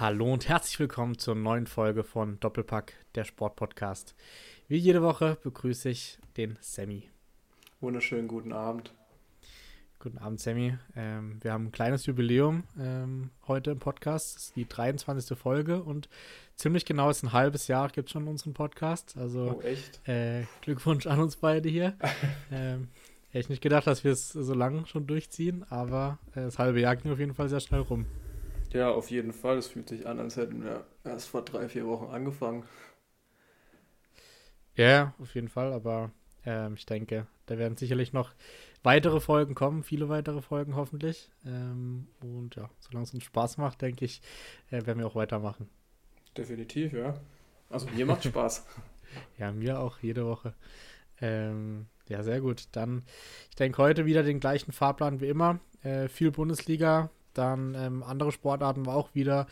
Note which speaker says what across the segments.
Speaker 1: Hallo und herzlich willkommen zur neuen Folge von Doppelpack, der Sportpodcast. Wie jede Woche begrüße ich den Sammy.
Speaker 2: Wunderschönen guten Abend.
Speaker 1: Guten Abend, Sammy. Ähm, wir haben ein kleines Jubiläum ähm, heute im Podcast. Das ist die 23. Folge und ziemlich genau ist ein halbes Jahr gibt es schon unseren Podcast. Also
Speaker 2: oh, echt?
Speaker 1: Äh, Glückwunsch an uns beide hier. ähm, hätte ich nicht gedacht, dass wir es so lange schon durchziehen, aber äh, das halbe Jahr ging auf jeden Fall sehr schnell rum.
Speaker 2: Ja, auf jeden Fall. Es fühlt sich an, als hätten wir erst vor drei, vier Wochen angefangen.
Speaker 1: Ja, auf jeden Fall, aber ähm, ich denke, da werden sicherlich noch weitere Folgen kommen, viele weitere Folgen hoffentlich. Ähm, und ja, solange es uns Spaß macht, denke ich, äh, werden wir auch weitermachen.
Speaker 2: Definitiv, ja. Also mir macht Spaß.
Speaker 1: ja, mir auch jede Woche. Ähm, ja, sehr gut. Dann, ich denke, heute wieder den gleichen Fahrplan wie immer. Äh, viel Bundesliga, dann ähm, andere Sportarten war auch wieder.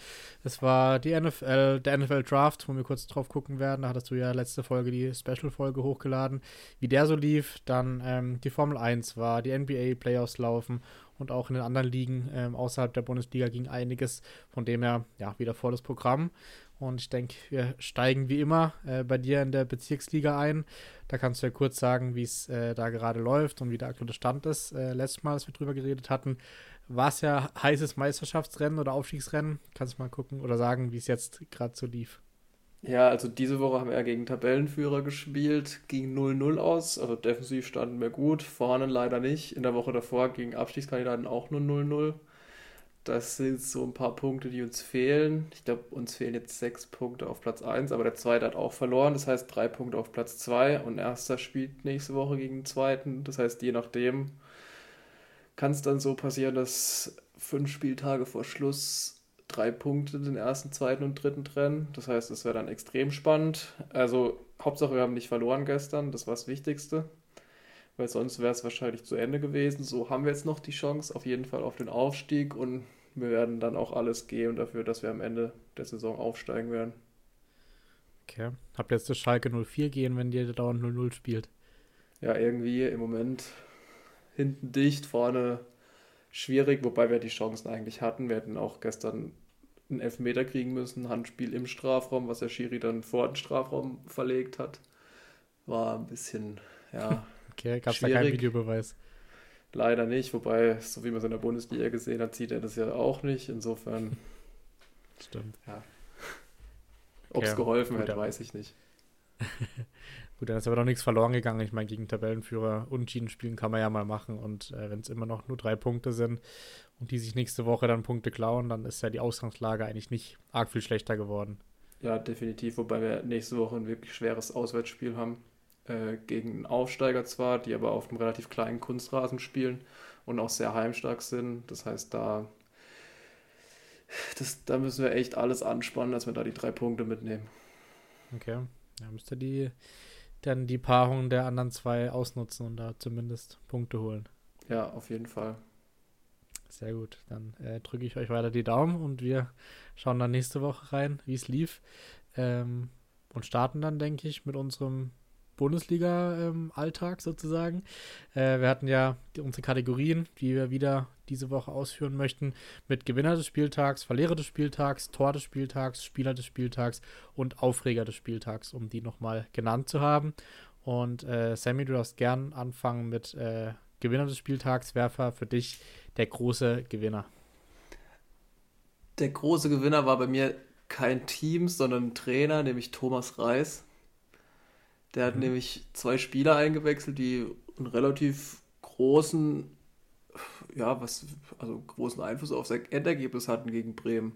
Speaker 1: Es war die NFL, der NFL Draft, wo wir kurz drauf gucken werden. Da hattest du ja letzte Folge die Special-Folge hochgeladen, wie der so lief. Dann ähm, die Formel 1 war, die NBA Playoffs laufen und auch in den anderen Ligen ähm, außerhalb der Bundesliga ging einiges. Von dem her, ja, wieder volles Programm. Und ich denke, wir steigen wie immer äh, bei dir in der Bezirksliga ein. Da kannst du ja kurz sagen, wie es äh, da gerade läuft und wie der aktuelle Stand ist. Äh, letztes Mal, als wir drüber geredet hatten, war es ja heißes Meisterschaftsrennen oder Aufstiegsrennen. Kannst du mal gucken oder sagen, wie es jetzt gerade so lief?
Speaker 2: Ja, also diese Woche haben wir ja gegen Tabellenführer gespielt, ging 0-0 aus, also defensiv standen wir gut, vorne leider nicht. In der Woche davor gegen Abstiegskandidaten auch nur 0-0. Das sind so ein paar Punkte, die uns fehlen. Ich glaube, uns fehlen jetzt sechs Punkte auf Platz 1, aber der zweite hat auch verloren. Das heißt, drei Punkte auf Platz 2 und erster spielt nächste Woche gegen den zweiten. Das heißt, je nachdem, kann es dann so passieren, dass fünf Spieltage vor Schluss drei Punkte den ersten, zweiten und dritten trennen. Das heißt, es wäre dann extrem spannend. Also Hauptsache, wir haben nicht verloren gestern, das war das Wichtigste. Weil sonst wäre es wahrscheinlich zu Ende gewesen. So haben wir jetzt noch die Chance auf jeden Fall auf den Aufstieg und wir werden dann auch alles geben dafür, dass wir am Ende der Saison aufsteigen werden.
Speaker 1: Okay. Habt ihr jetzt das Schalke 04 gehen, wenn ihr dauernd 0-0 spielt?
Speaker 2: Ja, irgendwie im Moment hinten dicht, vorne schwierig, wobei wir die Chancen eigentlich hatten. Wir hätten auch gestern einen Elfmeter kriegen müssen, Handspiel im Strafraum, was der Schiri dann vor den Strafraum verlegt hat. War ein bisschen, ja.
Speaker 1: okay, gab es da keinen Videobeweis?
Speaker 2: Leider nicht, wobei, so wie man es in der Bundesliga gesehen hat, sieht er das ja auch nicht. Insofern.
Speaker 1: Stimmt.
Speaker 2: Ja. Ob es okay, geholfen hätte, weiß ich nicht.
Speaker 1: Gut, dann ist aber noch nichts verloren gegangen. Ich meine, gegen Tabellenführer Unentschieden spielen kann man ja mal machen. Und äh, wenn es immer noch nur drei Punkte sind und die sich nächste Woche dann Punkte klauen, dann ist ja die Ausgangslage eigentlich nicht arg viel schlechter geworden.
Speaker 2: Ja, definitiv. Wobei wir nächste Woche ein wirklich schweres Auswärtsspiel haben. Äh, gegen einen Aufsteiger zwar, die aber auf einem relativ kleinen Kunstrasen spielen und auch sehr heimstark sind. Das heißt, da, das, da müssen wir echt alles anspannen, dass wir da die drei Punkte mitnehmen.
Speaker 1: Okay. Ja, müsste die dann die Paarung der anderen zwei ausnutzen und da zumindest Punkte holen.
Speaker 2: Ja, auf jeden Fall.
Speaker 1: Sehr gut. Dann äh, drücke ich euch weiter die Daumen und wir schauen dann nächste Woche rein, wie es lief. Ähm, und starten dann, denke ich, mit unserem Bundesliga-Alltag sozusagen. Äh, wir hatten ja unsere Kategorien, die wir wieder diese Woche ausführen möchten, mit Gewinner des Spieltags, Verlierer des Spieltags, Tor des Spieltags, Spieler des Spieltags und Aufreger des Spieltags, um die nochmal genannt zu haben. Und äh, Sammy, du darfst gern anfangen mit äh, Gewinner des Spieltags. Werfer für dich der große Gewinner?
Speaker 2: Der große Gewinner war bei mir kein Team, sondern ein Trainer, nämlich Thomas Reis. Der hat mhm. nämlich zwei Spieler eingewechselt, die einen relativ großen, ja, was, also großen Einfluss auf sein Endergebnis hatten gegen Bremen.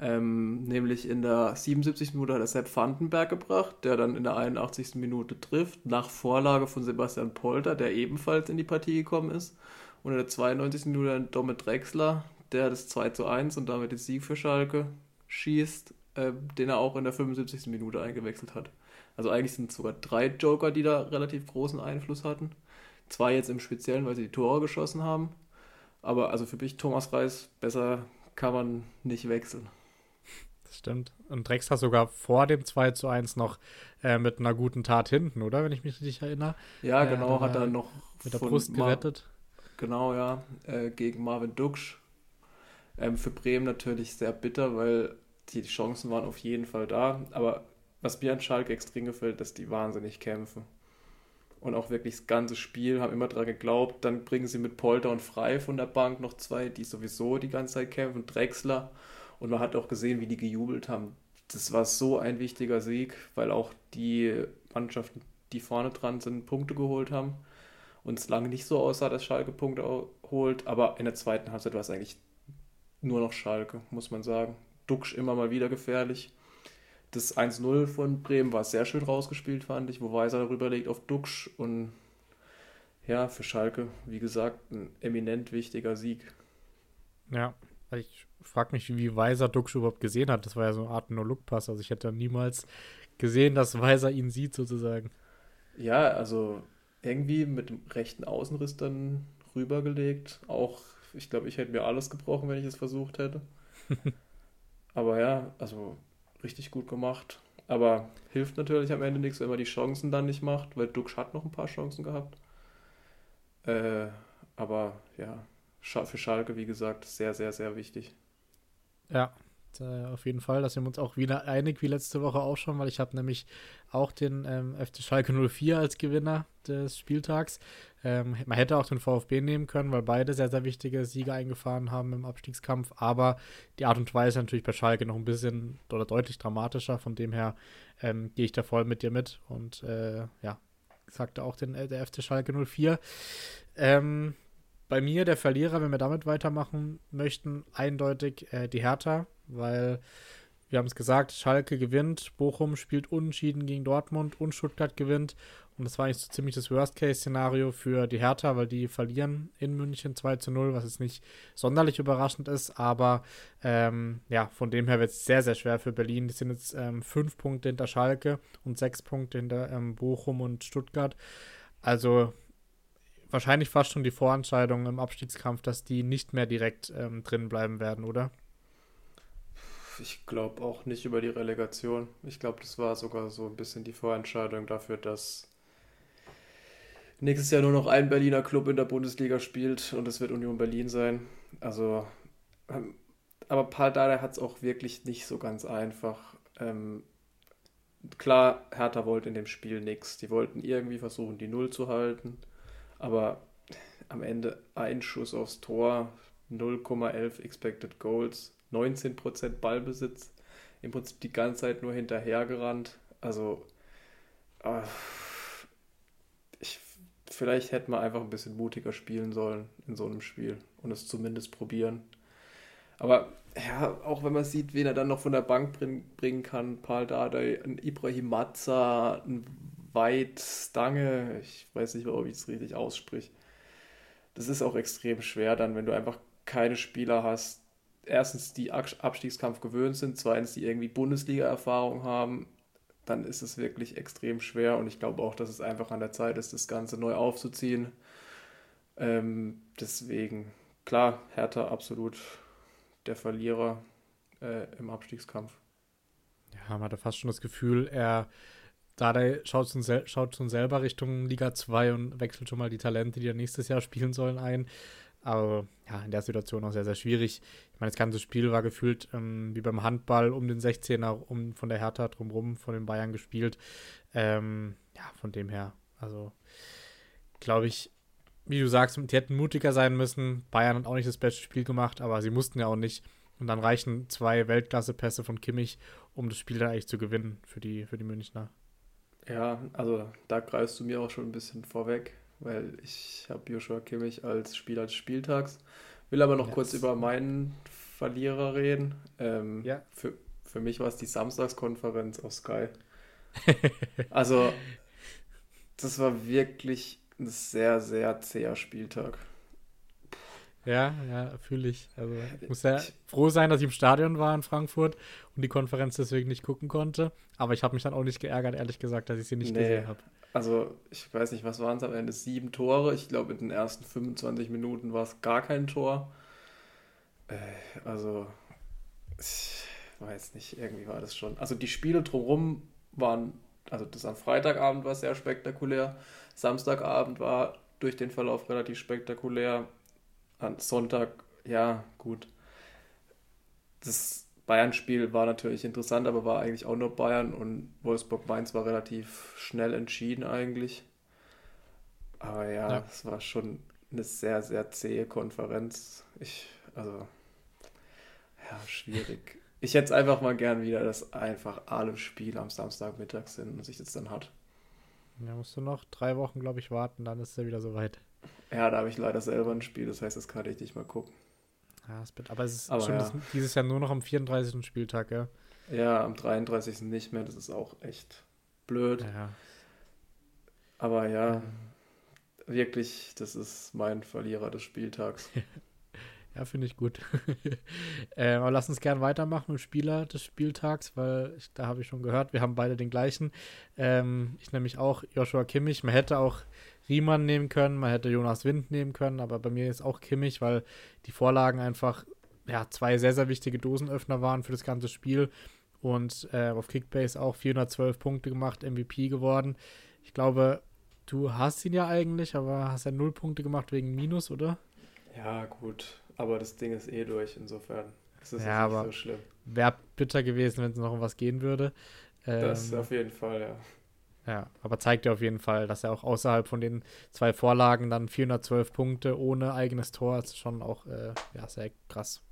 Speaker 2: Ähm, nämlich in der 77. Minute hat er Sepp Vandenberg gebracht, der dann in der 81. Minute trifft, nach Vorlage von Sebastian Polter, der ebenfalls in die Partie gekommen ist. Und in der 92. Minute dann Domit Drexler, der das 2 zu 1 und damit den Sieg für Schalke schießt, äh, den er auch in der 75. Minute eingewechselt hat. Also eigentlich sind es sogar drei Joker, die da relativ großen Einfluss hatten. Zwei jetzt im Speziellen, weil sie die Tore geschossen haben. Aber also für mich Thomas Reis, besser kann man nicht wechseln.
Speaker 1: Das stimmt. Und Drexler sogar vor dem 2 zu 1 noch äh, mit einer guten Tat hinten, oder? Wenn ich mich richtig erinnere.
Speaker 2: Ja, äh, genau, äh, hat er noch
Speaker 1: mit der Brust gerettet.
Speaker 2: genau, ja. Äh, gegen Marvin Duksch. Ähm, für Bremen natürlich sehr bitter, weil die Chancen waren auf jeden Fall da. Aber was mir an Schalke extrem gefällt, dass die wahnsinnig kämpfen. Und auch wirklich das ganze Spiel, haben immer daran geglaubt. Dann bringen sie mit Polter und Frei von der Bank noch zwei, die sowieso die ganze Zeit kämpfen. Drexler. Und man hat auch gesehen, wie die gejubelt haben. Das war so ein wichtiger Sieg, weil auch die Mannschaften, die vorne dran sind, Punkte geholt haben. Und es lange nicht so aussah, dass Schalke Punkte holt. Aber in der zweiten Halbzeit war es eigentlich nur noch Schalke, muss man sagen. Duxch immer mal wieder gefährlich. Das 1-0 von Bremen war sehr schön rausgespielt, fand ich, wo Weiser darüber legt auf Duxch und ja, für Schalke, wie gesagt, ein eminent wichtiger Sieg.
Speaker 1: Ja, ich frage mich, wie Weiser Duxch überhaupt gesehen hat. Das war ja so eine Art No-Look-Pass. Also ich hätte niemals gesehen, dass Weiser ihn sieht, sozusagen.
Speaker 2: Ja, also irgendwie mit dem rechten Außenriss dann rübergelegt. Auch, ich glaube, ich hätte mir alles gebrochen, wenn ich es versucht hätte. Aber ja, also richtig gut gemacht. Aber hilft natürlich am Ende nichts, wenn man die Chancen dann nicht macht, weil Dux hat noch ein paar Chancen gehabt. Äh, aber ja, für Schalke, wie gesagt, sehr, sehr, sehr wichtig.
Speaker 1: Ja, äh, auf jeden Fall. Da sind wir uns auch wieder einig wie letzte Woche auch schon, weil ich habe nämlich auch den ähm, FC Schalke 04 als Gewinner des Spieltags. Ähm, man hätte auch den VfB nehmen können, weil beide sehr, sehr wichtige Siege eingefahren haben im Abstiegskampf. Aber die Art und Weise natürlich bei Schalke noch ein bisschen oder deutlich dramatischer. Von dem her ähm, gehe ich da voll mit dir mit. Und äh, ja, sagte auch den, äh, der FC Schalke 04. Ähm, bei mir der Verlierer, wenn wir damit weitermachen möchten, eindeutig äh, die Hertha weil wir haben es gesagt, Schalke gewinnt, Bochum spielt unentschieden gegen Dortmund und Stuttgart gewinnt. Und das war eigentlich so ziemlich das Worst-Case-Szenario für die Hertha, weil die verlieren in München 2 zu 0, was jetzt nicht sonderlich überraschend ist. Aber ähm, ja, von dem her wird es sehr, sehr schwer für Berlin. Die sind jetzt ähm, fünf Punkte hinter Schalke und sechs Punkte hinter ähm, Bochum und Stuttgart. Also wahrscheinlich fast schon die Vorentscheidung im Abstiegskampf, dass die nicht mehr direkt ähm, drin bleiben werden, oder?
Speaker 2: Ich glaube auch nicht über die Relegation. Ich glaube, das war sogar so ein bisschen die Vorentscheidung dafür, dass nächstes Jahr nur noch ein Berliner Club in der Bundesliga spielt und es wird Union Berlin sein. Also, ähm, aber Paul Dardai hat es auch wirklich nicht so ganz einfach. Ähm, klar, Hertha wollte in dem Spiel nichts. Die wollten irgendwie versuchen, die Null zu halten, aber am Ende ein Schuss aufs Tor, 0,11 Expected Goals 19% Ballbesitz, im Prinzip die ganze Zeit nur hinterhergerannt. Also, äh, ich, vielleicht hätte man einfach ein bisschen mutiger spielen sollen in so einem Spiel und es zumindest probieren. Aber ja, auch wenn man sieht, wen er dann noch von der Bank bring, bringen kann, Paul Dardai, ein Ibrahim Mazza, ein Weit Stange, ich weiß nicht, ob ich es richtig aussprich. Das ist auch extrem schwer dann, wenn du einfach keine Spieler hast, erstens die Abstiegskampf gewöhnt sind, zweitens die irgendwie Bundesliga-Erfahrung haben, dann ist es wirklich extrem schwer und ich glaube auch, dass es einfach an der Zeit ist, das Ganze neu aufzuziehen. Ähm, deswegen, klar, Hertha absolut der Verlierer äh, im Abstiegskampf.
Speaker 1: Ja, man hatte fast schon das Gefühl, er Dardai schaut schon, schaut schon selber Richtung Liga 2 und wechselt schon mal die Talente, die er nächstes Jahr spielen sollen, ein. Aber ja, in der Situation auch sehr, sehr schwierig. Ich meine, das ganze Spiel war gefühlt ähm, wie beim Handball um den 16er, um von der Hertha drumherum, von den Bayern gespielt. Ähm, ja, von dem her, also glaube ich, wie du sagst, die hätten mutiger sein müssen. Bayern hat auch nicht das beste Spiel gemacht, aber sie mussten ja auch nicht. Und dann reichen zwei Weltklasse-Pässe von Kimmich, um das Spiel dann eigentlich zu gewinnen für die, für die Münchner.
Speaker 2: Ja, also da greifst du mir auch schon ein bisschen vorweg weil ich habe Joshua Kimmich als Spieler des Spieltags. Will aber noch yes. kurz über meinen Verlierer reden. Ähm, ja. für, für mich war es die Samstagskonferenz auf Sky. also, das war wirklich ein sehr, sehr zäher Spieltag.
Speaker 1: Ja, ja, fühle ich. Also ich muss ja froh sein, dass ich im Stadion war in Frankfurt und die Konferenz deswegen nicht gucken konnte. Aber ich habe mich dann auch nicht geärgert, ehrlich gesagt, dass ich sie nicht nee, gesehen habe.
Speaker 2: Also, ich weiß nicht, was waren es am Ende? Sieben Tore. Ich glaube, in den ersten 25 Minuten war es gar kein Tor. Äh, also, ich weiß nicht, irgendwie war das schon. Also, die Spiele drumherum waren, also das am Freitagabend war sehr spektakulär. Samstagabend war durch den Verlauf relativ spektakulär. An Sonntag, ja, gut. Das Bayern-Spiel war natürlich interessant, aber war eigentlich auch nur Bayern und Wolfsburg-Mainz war relativ schnell entschieden eigentlich. Aber ja, ja, es war schon eine sehr, sehr zähe Konferenz. Ich, also, ja, schwierig. Ich hätte es einfach mal gern wieder, dass einfach alle Spiele am Samstagmittag sind und sich das dann hat.
Speaker 1: Ja, musst du noch drei Wochen, glaube ich, warten, dann ist er wieder soweit.
Speaker 2: Ja, da habe ich leider selber ein Spiel, das heißt, das kann ich nicht mal gucken.
Speaker 1: Ja, es aber es ist aber schon ja. dieses Jahr nur noch am 34. Spieltag, ja?
Speaker 2: Ja, am 33. nicht mehr, das ist auch echt blöd. Ja. Aber ja, wirklich, das ist mein Verlierer des Spieltags.
Speaker 1: Ja, finde ich gut. äh, aber lass uns gerne weitermachen mit Spieler des Spieltags, weil ich, da habe ich schon gehört, wir haben beide den gleichen. Ähm, ich nämlich auch Joshua Kimmich. Man hätte auch Riemann nehmen können, man hätte Jonas Wind nehmen können, aber bei mir ist auch Kimmich, weil die Vorlagen einfach ja, zwei sehr, sehr wichtige Dosenöffner waren für das ganze Spiel. Und äh, auf Kickbase auch 412 Punkte gemacht, MVP geworden. Ich glaube, du hast ihn ja eigentlich, aber hast ja null Punkte gemacht wegen Minus, oder?
Speaker 2: Ja, gut. Aber das Ding ist eh durch, insofern ist es
Speaker 1: ja, nicht so schlimm. Wäre bitter gewesen, wenn es noch um was gehen würde.
Speaker 2: Ähm, das auf jeden Fall, ja.
Speaker 1: Ja, aber zeigt ja auf jeden Fall, dass er auch außerhalb von den zwei Vorlagen dann 412 Punkte ohne eigenes Tor, ist schon auch äh, ja, sehr krass.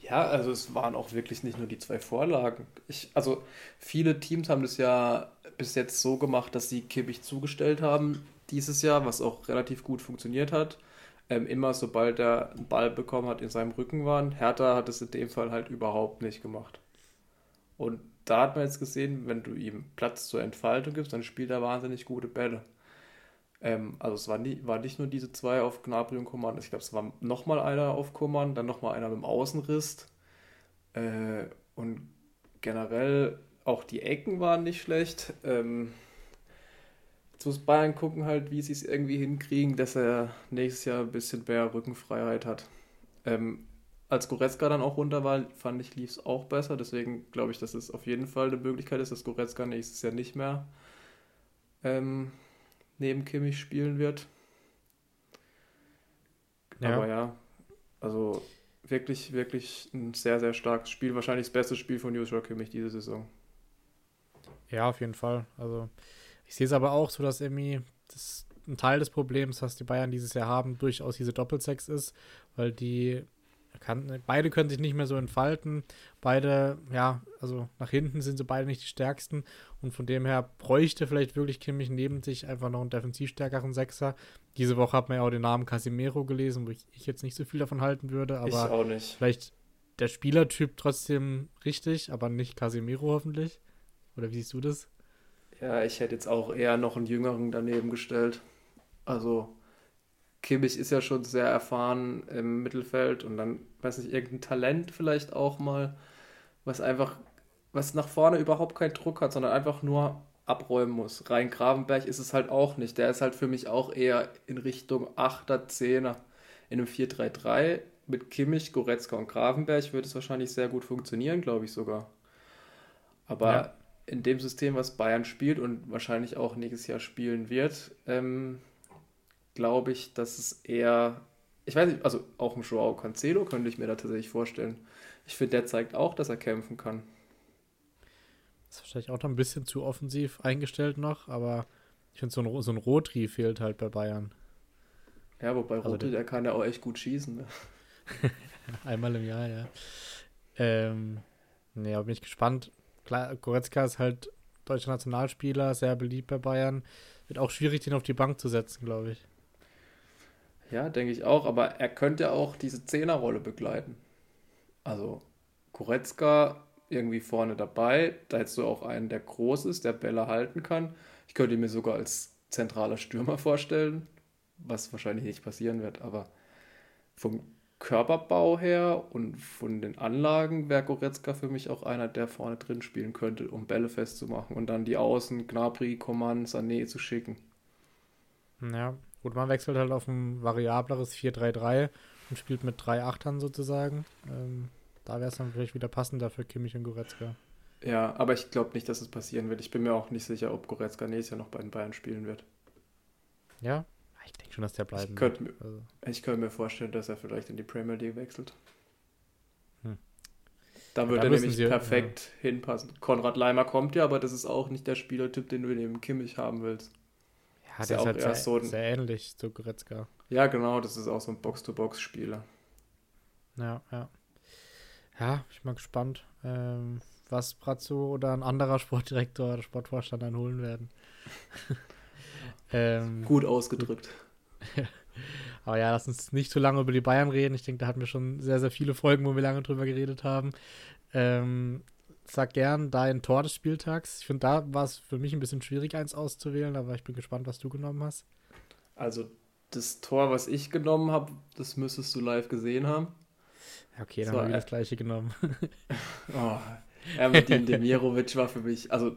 Speaker 2: Ja, also es waren auch wirklich nicht nur die zwei Vorlagen. Ich, also viele Teams haben das ja bis jetzt so gemacht, dass sie Kimmich zugestellt haben dieses Jahr, was auch relativ gut funktioniert hat ähm, immer sobald er einen Ball bekommen hat, in seinem Rücken waren. Hertha hat es in dem Fall halt überhaupt nicht gemacht. Und da hat man jetzt gesehen, wenn du ihm Platz zur Entfaltung gibst, dann spielt er wahnsinnig gute Bälle. Ähm, also es war, nie, war nicht nur diese zwei auf Gnabry und Coman, ich glaube, es war nochmal einer auf Coman, dann nochmal einer mit dem Außenriss. Äh, und generell auch die Ecken waren nicht schlecht. Ähm, Jetzt muss Bayern gucken halt, wie sie es irgendwie hinkriegen, dass er nächstes Jahr ein bisschen mehr Rückenfreiheit hat. Ähm, als Goretzka dann auch runter war, fand ich, lief es auch besser. Deswegen glaube ich, dass es auf jeden Fall eine Möglichkeit ist, dass Goretzka nächstes Jahr nicht mehr ähm, neben Kimmich spielen wird. Ja. Aber ja, also wirklich, wirklich ein sehr, sehr starkes Spiel. Wahrscheinlich das beste Spiel von Joshua Kimmich diese Saison.
Speaker 1: Ja, auf jeden Fall. Also ich sehe es aber auch so, dass irgendwie das ein Teil des Problems, was die Bayern dieses Jahr haben, durchaus diese Doppelsex ist, weil die kann, beide können sich nicht mehr so entfalten. Beide, ja, also nach hinten sind sie beide nicht die stärksten und von dem her bräuchte vielleicht wirklich Kimmich neben sich einfach noch einen defensiv stärkeren Sechser. Diese Woche hat man ja auch den Namen Casimiro gelesen, wo ich, ich jetzt nicht so viel davon halten würde, aber vielleicht der Spielertyp trotzdem richtig, aber nicht Casimiro hoffentlich. Oder wie siehst du das?
Speaker 2: Ja, ich hätte jetzt auch eher noch einen Jüngeren daneben gestellt. Also Kimmich ist ja schon sehr erfahren im Mittelfeld und dann, weiß nicht, irgendein Talent vielleicht auch mal, was einfach, was nach vorne überhaupt keinen Druck hat, sondern einfach nur abräumen muss. Rein Gravenberg ist es halt auch nicht. Der ist halt für mich auch eher in Richtung 8er, 10er. In einem 4-3-3 mit Kimmich, Goretzka und Gravenberg würde es wahrscheinlich sehr gut funktionieren, glaube ich sogar. Aber ja in dem System, was Bayern spielt und wahrscheinlich auch nächstes Jahr spielen wird, ähm, glaube ich, dass es eher, ich weiß nicht, also auch ein Joao Cancelo könnte ich mir da tatsächlich vorstellen. Ich finde, der zeigt auch, dass er kämpfen kann.
Speaker 1: Das ist wahrscheinlich auch noch ein bisschen zu offensiv eingestellt noch, aber ich finde, so ein, so ein Rotri fehlt halt bei Bayern.
Speaker 2: Ja, wobei also Rotri, der kann ja auch echt gut schießen. Ne?
Speaker 1: Einmal im Jahr, ja. Ähm, nee, bin ich gespannt, Klar, Goretzka ist halt deutscher Nationalspieler, sehr beliebt bei Bayern. Wird auch schwierig, den auf die Bank zu setzen, glaube ich.
Speaker 2: Ja, denke ich auch, aber er könnte auch diese Zehnerrolle begleiten. Also Goretzka irgendwie vorne dabei, da hättest du auch einen, der groß ist, der Bälle halten kann. Ich könnte ihn mir sogar als zentraler Stürmer vorstellen, was wahrscheinlich nicht passieren wird, aber vom Körperbau her und von den Anlagen wäre Goretzka für mich auch einer, der vorne drin spielen könnte, um Bälle festzumachen und dann die Außen, Gnabry, Coman, Sané zu schicken.
Speaker 1: Ja, gut, man wechselt halt auf ein variableres 4-3-3 und spielt mit drei Achtern sozusagen. Ähm, da wäre es dann vielleicht wieder passender für Kimmich und Goretzka.
Speaker 2: Ja, aber ich glaube nicht, dass es passieren wird. Ich bin mir auch nicht sicher, ob Goretzka nächstes Jahr noch bei den Bayern spielen wird.
Speaker 1: Ja, ich denke schon, dass der bleiben
Speaker 2: ich könnte, wird. Also. Ich könnte mir vorstellen, dass er vielleicht in die Premier League wechselt. Hm. Da würde er nämlich sie, perfekt ja. hinpassen. Konrad Leimer kommt ja, aber das ist auch nicht der Spielertyp, den du neben Kimmich haben willst. Ja, der ist,
Speaker 1: halt sehr, so ein, sehr ähnlich zu Goretzka.
Speaker 2: Ja, genau, das ist auch so ein Box-to-Box-Spieler.
Speaker 1: Ja, ja. Ja, ich bin mal gespannt, ähm, was Brazzo oder ein anderer Sportdirektor oder Sportvorstand dann holen werden.
Speaker 2: ähm, Gut ausgedrückt.
Speaker 1: Aber ja, lass uns nicht zu lange über die Bayern reden. Ich denke, da hatten wir schon sehr, sehr viele Folgen, wo wir lange drüber geredet haben. Ähm, sag gern dein Tor des Spieltags. Ich finde, da war es für mich ein bisschen schwierig, eins auszuwählen, aber ich bin gespannt, was du genommen hast.
Speaker 2: Also, das Tor, was ich genommen habe, das müsstest du live gesehen haben.
Speaker 1: Okay, dann so, habe ich das gleiche genommen.
Speaker 2: oh, Ermedin Demirovic war für mich, also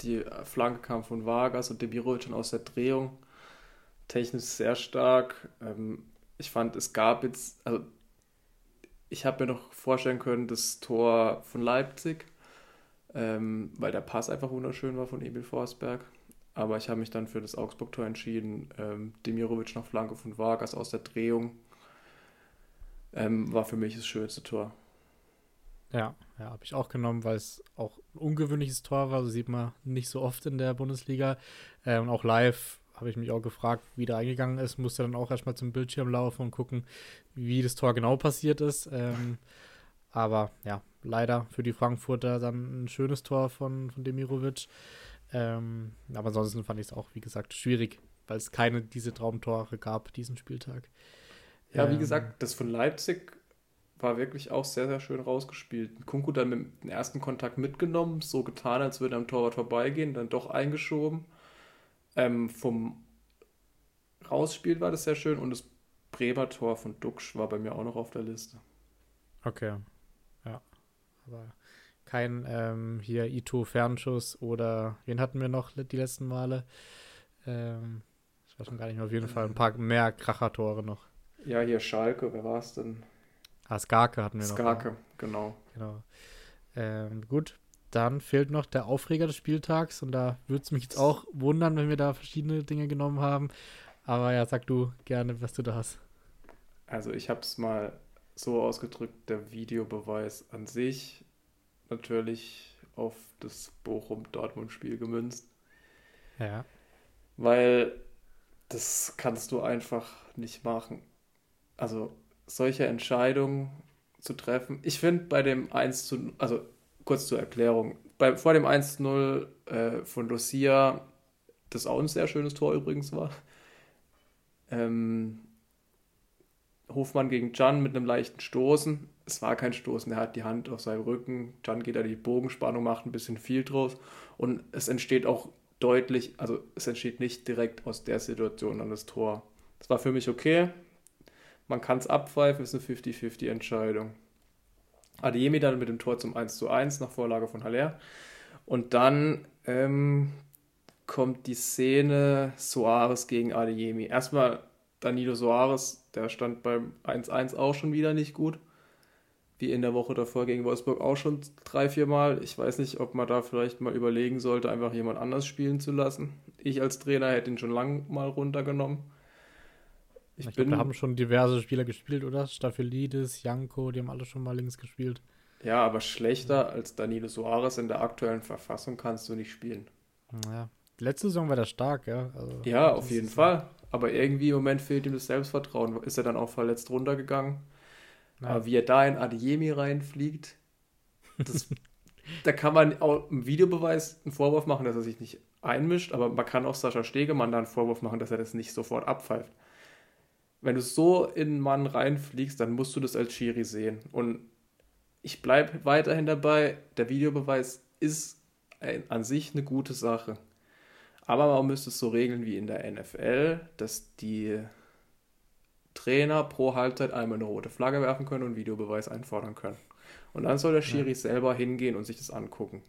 Speaker 2: die Flanke kam von Vargas und Demirovic schon aus der Drehung. Technisch sehr stark. Ähm, ich fand, es gab jetzt, also ich habe mir noch vorstellen können, das Tor von Leipzig, ähm, weil der Pass einfach wunderschön war von Emil Forsberg. Aber ich habe mich dann für das Augsburg-Tor entschieden. Ähm, Demirovic nach Flanke von Vargas aus der Drehung ähm, war für mich das schönste Tor.
Speaker 1: Ja, ja, habe ich auch genommen, weil es auch ein ungewöhnliches Tor war. So sieht man nicht so oft in der Bundesliga. Äh, und auch live habe ich mich auch gefragt, wie der eingegangen ist. Musste dann auch erstmal zum Bildschirm laufen und gucken, wie das Tor genau passiert ist. Ähm, aber ja, leider für die Frankfurter dann ein schönes Tor von, von Demirovic. Ähm, aber ansonsten fand ich es auch, wie gesagt, schwierig, weil es keine diese Traumtore gab diesen Spieltag.
Speaker 2: Ja, wie ähm, gesagt, das von Leipzig war wirklich auch sehr, sehr schön rausgespielt. Kunku dann mit dem ersten Kontakt mitgenommen, so getan, als würde er am Torwart vorbeigehen, dann doch eingeschoben. Ähm, vom Rausspiel war das sehr schön und das Bremer Tor von Duxch war bei mir auch noch auf der Liste.
Speaker 1: Okay. Aber kein ähm, hier Ito Fernschuss oder wen hatten wir noch die letzten Male? Ähm, ich weiß schon gar nicht mehr, auf jeden Fall ein paar mehr Krachertore noch.
Speaker 2: Ja, hier Schalke, wer war es denn?
Speaker 1: Ah, Skarke hatten wir
Speaker 2: noch. Skarke, genau.
Speaker 1: Genau. Ähm, gut, dann fehlt noch der Aufreger des Spieltags und da würde es mich jetzt auch wundern, wenn wir da verschiedene Dinge genommen haben. Aber ja, sag du gerne, was du da hast.
Speaker 2: Also ich habe es mal so ausgedrückt, der Videobeweis an sich natürlich auf das Bochum-Dortmund-Spiel gemünzt.
Speaker 1: Ja.
Speaker 2: Weil das kannst du einfach nicht machen. Also solche Entscheidungen zu treffen. Ich finde bei dem 1 zu, also kurz zur Erklärung, bei, vor dem 1 zu 0 äh, von Lucia, das auch ein sehr schönes Tor übrigens war, ähm, Hofmann gegen Can mit einem leichten Stoßen. Es war kein Stoßen, er hat die Hand auf seinem Rücken. Can geht da die Bogenspannung, macht ein bisschen viel draus. Und es entsteht auch deutlich, also es entsteht nicht direkt aus der Situation an das Tor. Das war für mich okay. Man kann es abpfeifen, ist eine 50-50 Entscheidung. Adeyemi dann mit dem Tor zum 1 zu 1 nach Vorlage von Haller. Und dann ähm, kommt die Szene Soares gegen Adeyemi. Erstmal Danilo Soares, der stand beim 1-1 auch schon wieder nicht gut. Wie in der Woche davor gegen Wolfsburg auch schon drei, vier Mal. Ich weiß nicht, ob man da vielleicht mal überlegen sollte, einfach jemand anders spielen zu lassen. Ich als Trainer hätte ihn schon lang mal runtergenommen.
Speaker 1: Ich, ich glaube, da haben schon diverse Spieler gespielt, oder? Staphylides, Janko, die haben alle schon mal links gespielt.
Speaker 2: Ja, aber schlechter als Danilo Soares in der aktuellen Verfassung kannst du nicht spielen.
Speaker 1: Ja. Letzte Saison war der stark, ja.
Speaker 2: Also, ja, auf jeden Fall. Aber irgendwie im Moment fehlt ihm das Selbstvertrauen. Ist er dann auch verletzt runtergegangen? Ja. Aber wie er da in Adiemi reinfliegt, das, da kann man auch im Videobeweis einen Vorwurf machen, dass er sich nicht einmischt, aber man kann auch Sascha Stegemann da einen Vorwurf machen, dass er das nicht sofort abpfeift wenn du so in einen Mann reinfliegst, dann musst du das als Schiri sehen. Und ich bleibe weiterhin dabei, der Videobeweis ist ein, an sich eine gute Sache. Aber man müsste es so regeln wie in der NFL, dass die Trainer pro Halbzeit einmal eine rote Flagge werfen können und Videobeweis einfordern können. Und dann soll der Schiri ja. selber hingehen und sich das angucken.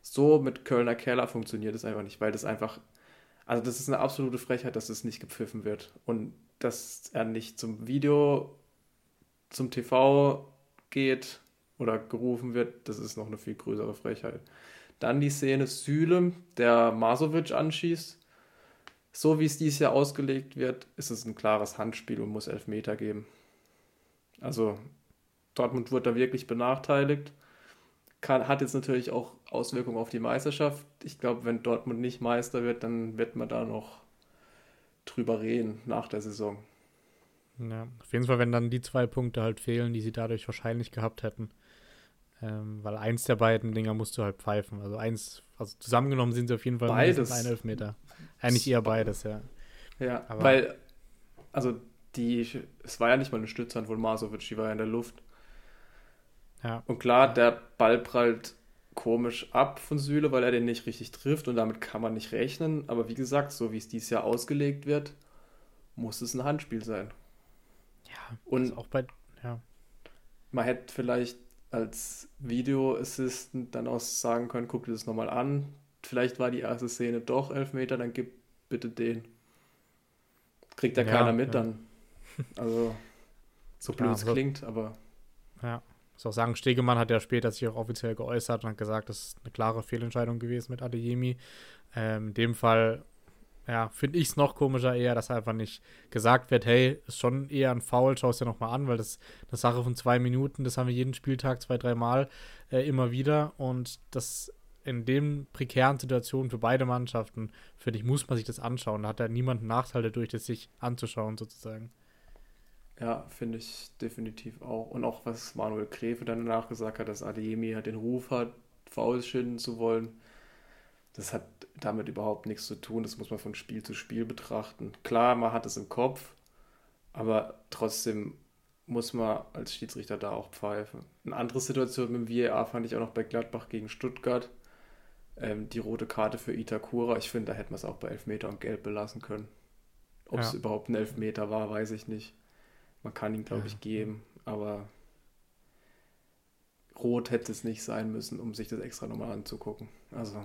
Speaker 2: So mit Kölner Keller funktioniert es einfach nicht, weil das einfach, also das ist eine absolute Frechheit, dass es das nicht gepfiffen wird. Und dass er nicht zum Video, zum TV geht oder gerufen wird, das ist noch eine viel größere Frechheit. Dann die Szene Süle, der Masovic anschießt. So wie es dieses Jahr ausgelegt wird, ist es ein klares Handspiel und muss Elfmeter geben. Also Dortmund wird da wirklich benachteiligt. kann, hat jetzt natürlich auch Auswirkungen auf die Meisterschaft. Ich glaube, wenn Dortmund nicht Meister wird, dann wird man da noch drüber reden nach der Saison.
Speaker 1: Ja, auf jeden Fall, wenn dann die zwei Punkte halt fehlen, die sie dadurch wahrscheinlich gehabt hätten. Ähm, weil eins der beiden Dinger musst du halt pfeifen. Also eins, also zusammengenommen sind sie auf jeden Fall
Speaker 2: beides.
Speaker 1: ein Elfmeter. Eigentlich eher beides, ja.
Speaker 2: Ja, Aber weil, also die, es war ja nicht mal eine Stützhand von Masovic, die war ja in der Luft. Ja. Und klar, der Ball prallt komisch ab von Süle, weil er den nicht richtig trifft und damit kann man nicht rechnen. Aber wie gesagt, so wie es dieses Jahr ausgelegt wird, muss es ein Handspiel sein.
Speaker 1: Ja, und auch bei, ja.
Speaker 2: Man hätte vielleicht als Video Assistant dann auch sagen können, guck dir das nochmal an. Vielleicht war die erste Szene doch Elfmeter, dann gib bitte den. Kriegt ja, keiner mit ja. dann. Also, so blöd es klingt, aber.
Speaker 1: Ja, muss auch sagen, Stegemann hat ja später sich auch offiziell geäußert und hat gesagt, das ist eine klare Fehlentscheidung gewesen mit Adeyemi. Ähm, in dem Fall ja, finde ich es noch komischer eher, dass einfach nicht gesagt wird, hey, ist schon eher ein Foul, schau es dir nochmal an, weil das eine Sache von zwei Minuten, das haben wir jeden Spieltag zwei, dreimal äh, immer wieder und das in den prekären Situationen für beide Mannschaften, finde ich, muss man sich das anschauen. Da hat ja niemand einen Nachteil dadurch, das sich anzuschauen, sozusagen.
Speaker 2: Ja, finde ich definitiv auch. Und auch was Manuel Gräfe dann danach gesagt hat, dass Adeyemi halt den Ruf hat, Fouls schinden zu wollen das hat damit überhaupt nichts zu tun. Das muss man von Spiel zu Spiel betrachten. Klar, man hat es im Kopf, aber trotzdem muss man als Schiedsrichter da auch pfeifen. Eine andere Situation mit dem VAR fand ich auch noch bei Gladbach gegen Stuttgart. Ähm, die rote Karte für Itakura. Ich finde, da hätte man es auch bei Elfmeter und Gelb belassen können. Ob es ja. überhaupt ein Elfmeter war, weiß ich nicht. Man kann ihn, glaube ja. ich, geben, aber rot hätte es nicht sein müssen, um sich das extra nochmal anzugucken. Also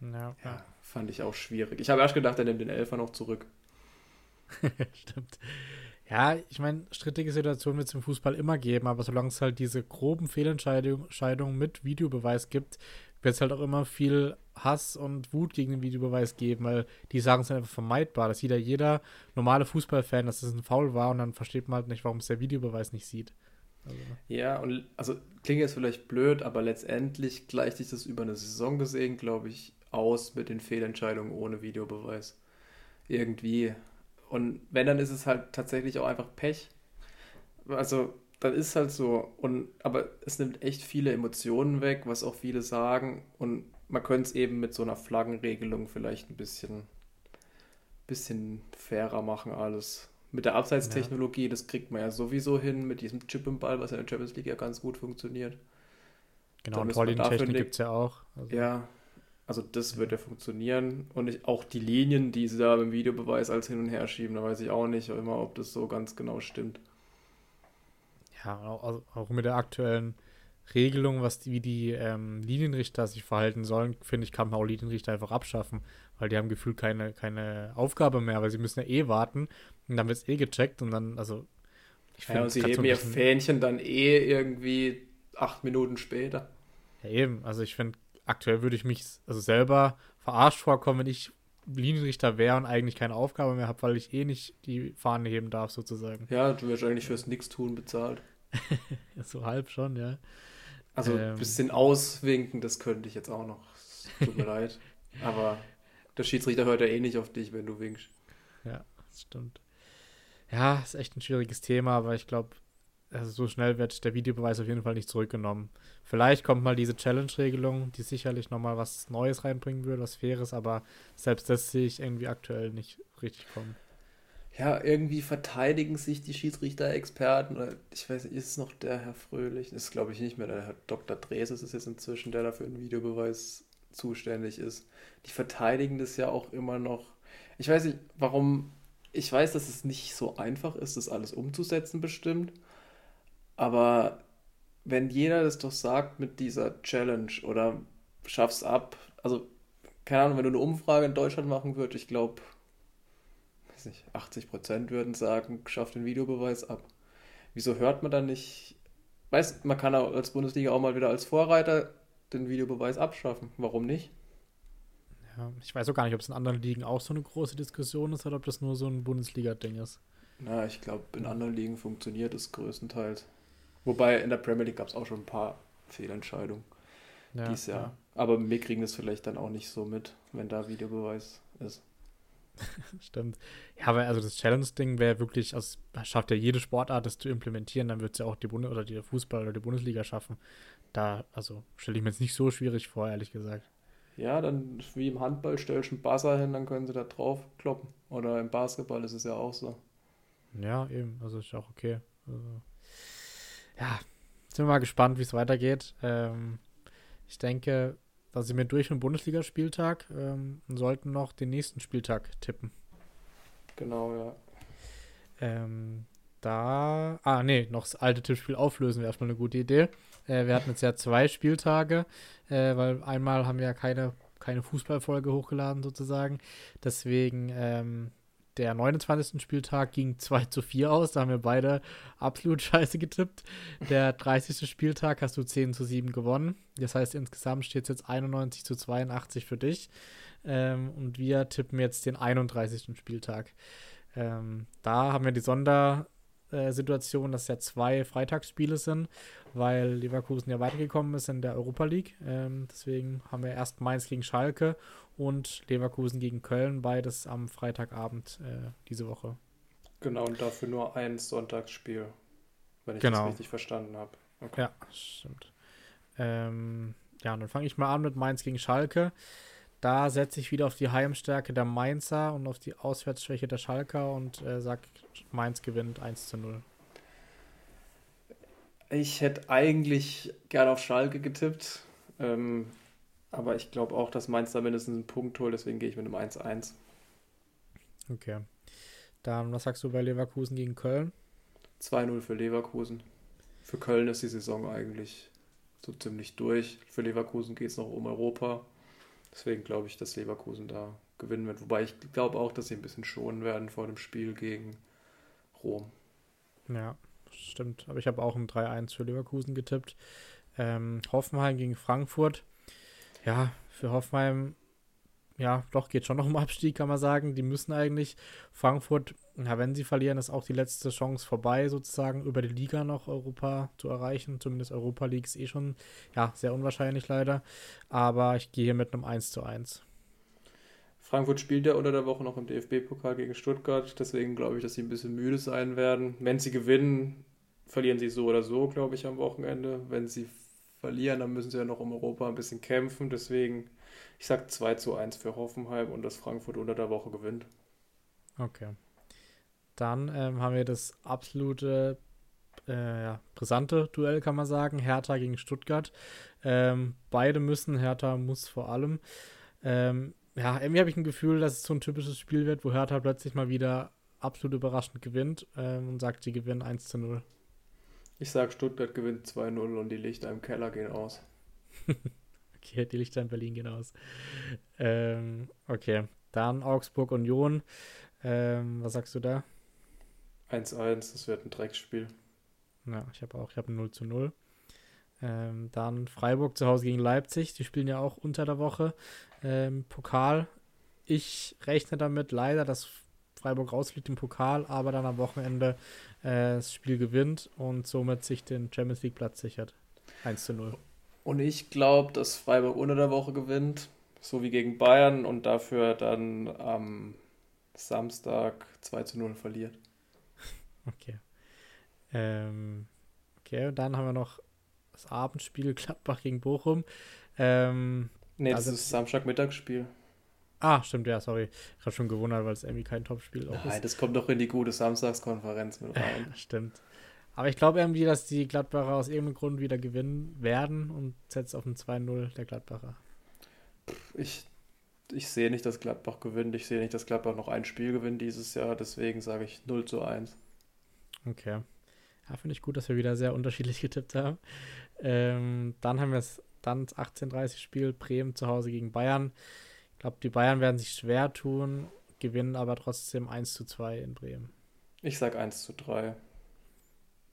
Speaker 1: ja, ja,
Speaker 2: fand ich auch schwierig. Ich habe erst gedacht, er nimmt den Elfer noch zurück.
Speaker 1: Stimmt. Ja, ich meine, strittige Situationen wird es im Fußball immer geben, aber solange es halt diese groben Fehlentscheidungen mit Videobeweis gibt, wird es halt auch immer viel Hass und Wut gegen den Videobeweis geben, weil die sagen es einfach vermeidbar. Das sieht ja jeder normale Fußballfan, dass es ein Foul war und dann versteht man halt nicht, warum es der Videobeweis nicht sieht.
Speaker 2: Also. Ja, und also klingt jetzt vielleicht blöd, aber letztendlich gleicht sich das über eine Saison gesehen, glaube ich, aus mit den Fehlentscheidungen ohne Videobeweis. Irgendwie. Und wenn, dann ist es halt tatsächlich auch einfach Pech. Also, dann ist es halt so. Und, aber es nimmt echt viele Emotionen weg, was auch viele sagen. Und man könnte es eben mit so einer Flaggenregelung vielleicht ein bisschen, bisschen fairer machen, alles. Mit der Abseitstechnologie, ja. das kriegt man ja sowieso hin, mit diesem Chip im Ball, was in der Champions League ja ganz gut funktioniert.
Speaker 1: Genau, und Torlinientechnik gibt es ja auch.
Speaker 2: Also. Ja, also das wird ja funktionieren. Und ich, auch die Linien, die sie da im Videobeweis als hin und her schieben, da weiß ich auch nicht immer, ob das so ganz genau stimmt.
Speaker 1: Ja, auch, auch mit der aktuellen Regelung, was die, wie die ähm, Linienrichter sich verhalten sollen, finde ich, kann man auch Linienrichter einfach abschaffen, weil die haben gefühlt keine, keine Aufgabe mehr, weil sie müssen ja eh warten und dann wird es eh gecheckt und dann, also
Speaker 2: ich finde, ja, und sie heben so ihr Fähnchen dann eh irgendwie acht Minuten später.
Speaker 1: Ja, eben, also ich finde, aktuell würde ich mich also selber verarscht vorkommen, wenn ich Linienrichter wäre und eigentlich keine Aufgabe mehr habe, weil ich eh nicht die Fahne heben darf, sozusagen.
Speaker 2: Ja, du wirst eigentlich fürs Nix-Tun bezahlt.
Speaker 1: so halb schon, ja.
Speaker 2: Also ein ähm, bisschen auswinken, das könnte ich jetzt auch noch. Tut mir leid. Aber der Schiedsrichter hört ja eh nicht auf dich, wenn du winkst.
Speaker 1: Ja, das stimmt. Ja, ist echt ein schwieriges Thema, aber ich glaube, also so schnell wird der Videobeweis auf jeden Fall nicht zurückgenommen. Vielleicht kommt mal diese Challenge-Regelung, die sicherlich nochmal was Neues reinbringen würde, was Faires, aber selbst das sehe ich irgendwie aktuell nicht richtig kommen.
Speaker 2: Ja, irgendwie verteidigen sich die Schiedsrichter-Experten, oder ich weiß nicht, ist es noch der Herr Fröhlich? Das ist, glaube ich, nicht mehr. Der Herr Dr. Dreses ist jetzt inzwischen der dafür einen Videobeweis zuständig ist. Die verteidigen das ja auch immer noch. Ich weiß nicht, warum. Ich weiß, dass es nicht so einfach ist, das alles umzusetzen, bestimmt. Aber wenn jeder das doch sagt mit dieser Challenge oder schaff's ab, also keine Ahnung, wenn du eine Umfrage in Deutschland machen würdest, ich glaube, 80 Prozent würden sagen, schaff den Videobeweis ab. Wieso hört man dann nicht? Weißt, man kann auch als Bundesliga auch mal wieder als Vorreiter den Videobeweis abschaffen. Warum nicht?
Speaker 1: Ja, ich weiß auch gar nicht, ob es in anderen Ligen auch so eine große Diskussion ist oder ob das nur so ein Bundesliga-Ding ist.
Speaker 2: Na, ich glaube, in anderen Ligen funktioniert es größtenteils. Wobei in der Premier League gab es auch schon ein paar Fehlentscheidungen. ja, dieses Jahr. Ja. Aber wir kriegen das vielleicht dann auch nicht so mit, wenn da Videobeweis ist.
Speaker 1: Stimmt. Ja, aber also das Challenge-Ding wäre wirklich, also schafft ja jede Sportart, das zu implementieren, dann wird es ja auch die Bundes oder die Fußball oder die Bundesliga schaffen. Da, also stelle ich mir jetzt nicht so schwierig vor, ehrlich gesagt.
Speaker 2: Ja, dann wie im Handball stellst du einen Buzzer hin, dann können sie da drauf kloppen. Oder im Basketball ist es ja auch so.
Speaker 1: Ja, eben, also ist auch okay. Also, ja, sind wir mal gespannt, wie es weitergeht. Ähm, ich denke, da sind wir durch dem Bundesligaspieltag ähm, und sollten noch den nächsten Spieltag tippen.
Speaker 2: Genau, ja.
Speaker 1: Ähm, da, ah, nee, noch das alte Tippspiel auflösen wäre erstmal eine gute Idee. Äh, wir hatten jetzt ja zwei Spieltage, äh, weil einmal haben wir ja keine, keine Fußballfolge hochgeladen sozusagen. Deswegen ähm, der 29. Spieltag ging 2 zu 4 aus. Da haben wir beide absolut scheiße getippt. Der 30. Spieltag hast du 10 zu 7 gewonnen. Das heißt, insgesamt steht es jetzt 91 zu 82 für dich. Ähm, und wir tippen jetzt den 31. Spieltag. Ähm, da haben wir die Sondersituation, dass ja zwei Freitagsspiele sind weil Leverkusen ja weitergekommen ist in der Europa League. Ähm, deswegen haben wir erst Mainz gegen Schalke und Leverkusen gegen Köln, beides am Freitagabend äh, diese Woche.
Speaker 2: Genau, und dafür nur ein Sonntagsspiel, wenn ich genau. das richtig verstanden habe.
Speaker 1: Okay. Ja, stimmt. Ähm, ja, und dann fange ich mal an mit Mainz gegen Schalke. Da setze ich wieder auf die Heimstärke der Mainzer und auf die Auswärtsschwäche der Schalker und äh, sage, Mainz gewinnt 1 zu 0.
Speaker 2: Ich hätte eigentlich gerne auf Schalke getippt. Ähm, aber ich glaube auch, dass Mainz da mindestens einen Punkt holt, deswegen gehe ich mit einem 1-1.
Speaker 1: Okay. Dann, was sagst du bei Leverkusen gegen Köln?
Speaker 2: 2-0 für Leverkusen. Für Köln ist die Saison eigentlich so ziemlich durch. Für Leverkusen geht es noch um Europa. Deswegen glaube ich, dass Leverkusen da gewinnen wird. Wobei ich glaube auch, dass sie ein bisschen schonen werden vor dem Spiel gegen Rom.
Speaker 1: Ja, stimmt. Aber ich habe auch ein 3-1 für Leverkusen getippt. Ähm, Hoffenheim gegen Frankfurt. Ja, für Hoffenheim, ja, doch, geht schon noch um Abstieg, kann man sagen. Die müssen eigentlich. Frankfurt, ja, wenn sie verlieren, ist auch die letzte Chance vorbei, sozusagen über die Liga noch Europa zu erreichen. Zumindest Europa League ist eh schon, ja, sehr unwahrscheinlich leider. Aber ich gehe hier mit einem 1 zu 1.
Speaker 2: Frankfurt spielt ja unter der Woche noch im DFB-Pokal gegen Stuttgart, deswegen glaube ich, dass sie ein bisschen müde sein werden. Wenn sie gewinnen, verlieren sie so oder so, glaube ich, am Wochenende. Wenn sie verlieren, dann müssen sie ja noch um Europa ein bisschen kämpfen. Deswegen, ich sage 2 zu 1 für Hoffenheim und dass Frankfurt unter der Woche gewinnt.
Speaker 1: Okay. Dann ähm, haben wir das absolute äh, ja, brisante Duell, kann man sagen. Hertha gegen Stuttgart. Ähm, beide müssen, Hertha muss vor allem. Ähm, ja, irgendwie habe ich ein Gefühl, dass es so ein typisches Spiel wird, wo Hertha plötzlich mal wieder absolut überraschend gewinnt ähm, und sagt, sie gewinnen 1 zu 0.
Speaker 2: Ich sage, Stuttgart gewinnt 2-0 und die Lichter im Keller gehen aus.
Speaker 1: okay, die Lichter in Berlin gehen aus. Ähm, okay, dann Augsburg Union. Ähm, was sagst du da?
Speaker 2: 1-1, das wird ein Drecksspiel.
Speaker 1: Ja, ich habe auch, ich habe 0 zu 0. Ähm, dann Freiburg zu Hause gegen Leipzig. Die spielen ja auch unter der Woche. Ähm, Pokal. Ich rechne damit leider, dass Freiburg rausfliegt im Pokal, aber dann am Wochenende äh, das Spiel gewinnt und somit sich den Champions League Platz sichert. 1 zu 0.
Speaker 2: Und ich glaube, dass Freiburg unter der Woche gewinnt, so wie gegen Bayern und dafür dann am Samstag 2 zu 0 verliert.
Speaker 1: Okay. Ähm, okay, und dann haben wir noch das Abendspiel Gladbach gegen Bochum. Ähm,
Speaker 2: nee, das also, ist Samstagmittagsspiel.
Speaker 1: Ah, stimmt, ja, sorry. Ich habe schon gewundert, weil es irgendwie kein Topspiel
Speaker 2: ist. Nein, das kommt doch in die gute Samstagskonferenz mit rein.
Speaker 1: stimmt. Aber ich glaube irgendwie, dass die Gladbacher aus irgendeinem Grund wieder gewinnen werden und setzt auf ein 2-0 der Gladbacher.
Speaker 2: Ich, ich sehe nicht, dass Gladbach gewinnt. Ich sehe nicht, dass Gladbach noch ein Spiel gewinnt dieses Jahr. Deswegen sage ich 0 zu 1.
Speaker 1: Okay. Ja, finde ich gut, dass wir wieder sehr unterschiedlich getippt haben. Ähm, dann haben wir es dann 18:30 Spiel Bremen zu Hause gegen Bayern. Ich glaube, die Bayern werden sich schwer tun, gewinnen aber trotzdem 1 zu 2 in Bremen.
Speaker 2: Ich sag 1 zu 3.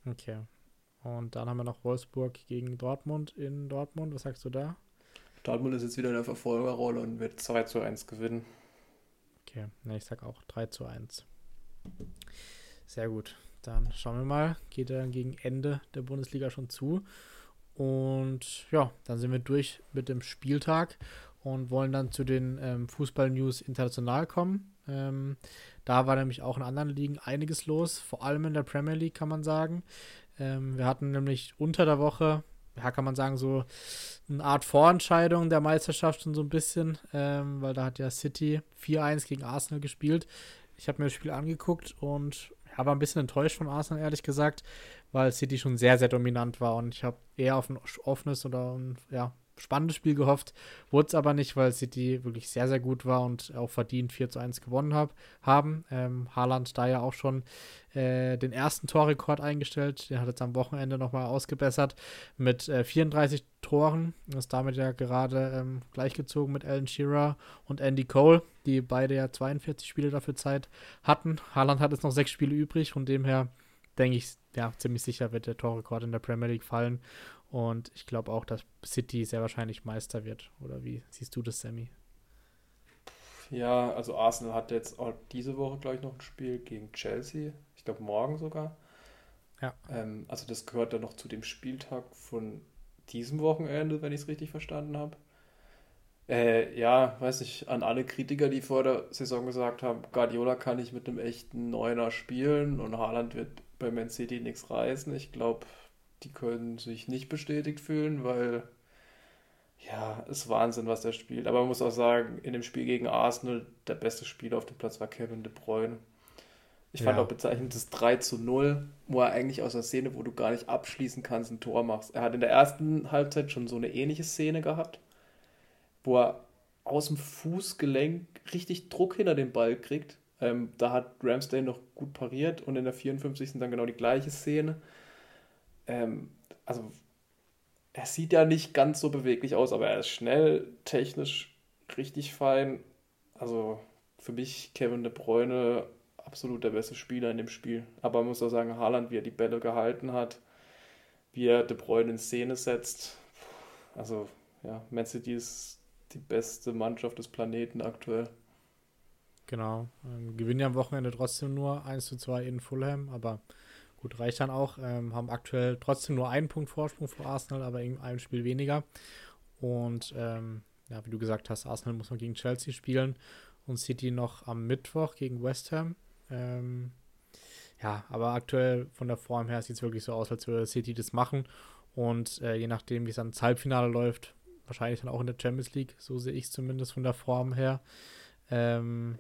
Speaker 1: Okay. Und dann haben wir noch Wolfsburg gegen Dortmund in Dortmund. Was sagst du da?
Speaker 2: Dortmund ist jetzt wieder in der Verfolgerrolle und wird 2 zu 1 gewinnen.
Speaker 1: Okay, ne, ich sag auch 3 zu 1. Sehr gut. Dann schauen wir mal. Geht dann gegen Ende der Bundesliga schon zu. Und ja, dann sind wir durch mit dem Spieltag und wollen dann zu den ähm, Fußball-News international kommen. Ähm, da war nämlich auch in anderen Ligen einiges los, vor allem in der Premier League kann man sagen. Ähm, wir hatten nämlich unter der Woche, ja, kann man sagen, so eine Art Vorentscheidung der Meisterschaft schon so ein bisschen, ähm, weil da hat ja City 4-1 gegen Arsenal gespielt. Ich habe mir das Spiel angeguckt und war ein bisschen enttäuscht von Arsenal, ehrlich gesagt, weil City schon sehr, sehr dominant war und ich habe eher auf ein offenes oder ein, ja, spannendes Spiel gehofft. Wurde es aber nicht, weil City wirklich sehr, sehr gut war und auch verdient 4 zu 1 gewonnen hab, haben. Ähm, Haaland da ja auch schon äh, den ersten Torrekord eingestellt. Den hat jetzt am Wochenende nochmal ausgebessert mit äh, 34 Toren. Ist damit ja gerade ähm, gleichgezogen mit Alan Shearer und Andy Cole, die beide ja 42 Spiele dafür Zeit hatten. Haaland hat jetzt noch sechs Spiele übrig, von dem her denke ich, ja, ziemlich sicher wird der Torrekord in der Premier League fallen. Und ich glaube auch, dass City sehr wahrscheinlich Meister wird. Oder wie siehst du das, Sammy?
Speaker 2: Ja, also Arsenal hat jetzt auch diese Woche, glaube ich, noch ein Spiel gegen Chelsea. Ich glaube, morgen sogar. Ja. Ähm, also, das gehört dann noch zu dem Spieltag von diesem Wochenende, wenn ich es richtig verstanden habe. Äh, ja, weiß ich, an alle Kritiker, die vor der Saison gesagt haben, Guardiola kann nicht mit einem echten Neuner spielen und Haaland wird bei Man City nichts reißen. Ich glaube, die können sich nicht bestätigt fühlen, weil ja, ist Wahnsinn, was er spielt. Aber man muss auch sagen, in dem Spiel gegen Arsenal, der beste Spieler auf dem Platz war Kevin De Bruyne. Ich fand ja. auch bezeichnend das 3 zu 0, wo er eigentlich aus einer Szene, wo du gar nicht abschließen kannst, ein Tor machst. Er hat in der ersten Halbzeit schon so eine ähnliche Szene gehabt, wo er aus dem Fußgelenk richtig Druck hinter den Ball kriegt. Ähm, da hat Ramsdale noch gut pariert und in der 54. dann genau die gleiche Szene ähm, also er sieht ja nicht ganz so beweglich aus, aber er ist schnell, technisch richtig fein. Also für mich Kevin De Bruyne absolut der beste Spieler in dem Spiel. Aber man muss auch sagen, Haaland, wie er die Bälle gehalten hat, wie er De Bruyne in Szene setzt. Also ja, Man City ist die beste Mannschaft des Planeten aktuell.
Speaker 1: Genau. Ähm, gewinnen ja am Wochenende trotzdem nur 1 zu 2 in Fulham, aber Gut, reicht dann auch. Ähm, haben aktuell trotzdem nur einen Punkt Vorsprung vor Arsenal, aber in einem Spiel weniger. Und ähm, ja, wie du gesagt hast, Arsenal muss noch gegen Chelsea spielen und City noch am Mittwoch gegen West Ham. Ähm, ja, aber aktuell von der Form her sieht es wirklich so aus, als würde City das machen. Und äh, je nachdem, wie es ins Halbfinale läuft, wahrscheinlich dann auch in der Champions League, so sehe ich es zumindest von der Form her. Ähm,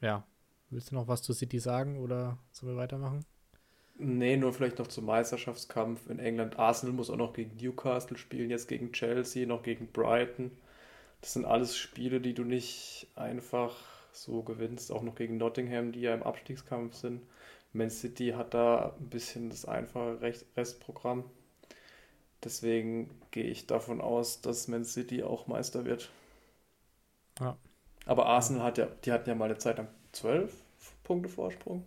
Speaker 1: ja, willst du noch was zu City sagen oder sollen wir weitermachen?
Speaker 2: Nee, nur vielleicht noch zum Meisterschaftskampf in England. Arsenal muss auch noch gegen Newcastle spielen, jetzt gegen Chelsea, noch gegen Brighton. Das sind alles Spiele, die du nicht einfach so gewinnst. Auch noch gegen Nottingham, die ja im Abstiegskampf sind. Man City hat da ein bisschen das einfache Restprogramm. Deswegen gehe ich davon aus, dass Man City auch Meister wird. Ja. Aber Arsenal hat ja, die hatten ja mal eine Zeit lang zwölf Punkte Vorsprung.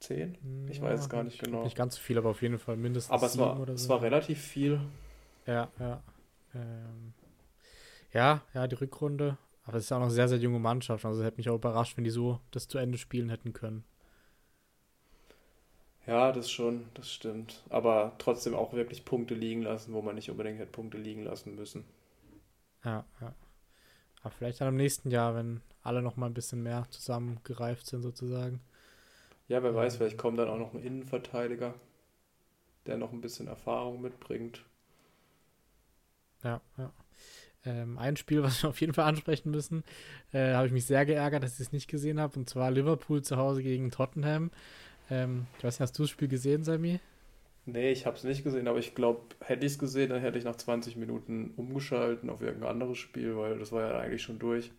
Speaker 2: 10? Ich weiß es gar nicht genau.
Speaker 1: Nicht ganz so viel, aber auf jeden Fall mindestens
Speaker 2: aber es war, oder so. es war relativ viel.
Speaker 1: Ja, ja. Ähm, ja, ja, die Rückrunde. Aber es ist auch noch eine sehr, sehr junge Mannschaft. Also hätte mich auch überrascht, wenn die so das zu Ende spielen hätten können.
Speaker 2: Ja, das schon, das stimmt. Aber trotzdem auch wirklich Punkte liegen lassen, wo man nicht unbedingt hätte Punkte liegen lassen müssen.
Speaker 1: Ja, ja. Aber vielleicht dann im nächsten Jahr, wenn alle noch mal ein bisschen mehr zusammengereift sind, sozusagen.
Speaker 2: Ja, wer weiß, vielleicht kommt dann auch noch ein Innenverteidiger, der noch ein bisschen Erfahrung mitbringt.
Speaker 1: Ja, ja. Ähm, ein Spiel, was wir auf jeden Fall ansprechen müssen, äh, habe ich mich sehr geärgert, dass ich es nicht gesehen habe, und zwar Liverpool zu Hause gegen Tottenham. Ähm, ich weiß nicht, hast du das Spiel gesehen, Sami?
Speaker 2: Nee, ich habe es nicht gesehen, aber ich glaube, hätte ich es gesehen, dann hätte ich nach 20 Minuten umgeschalten auf irgendein anderes Spiel, weil das war ja eigentlich schon durch.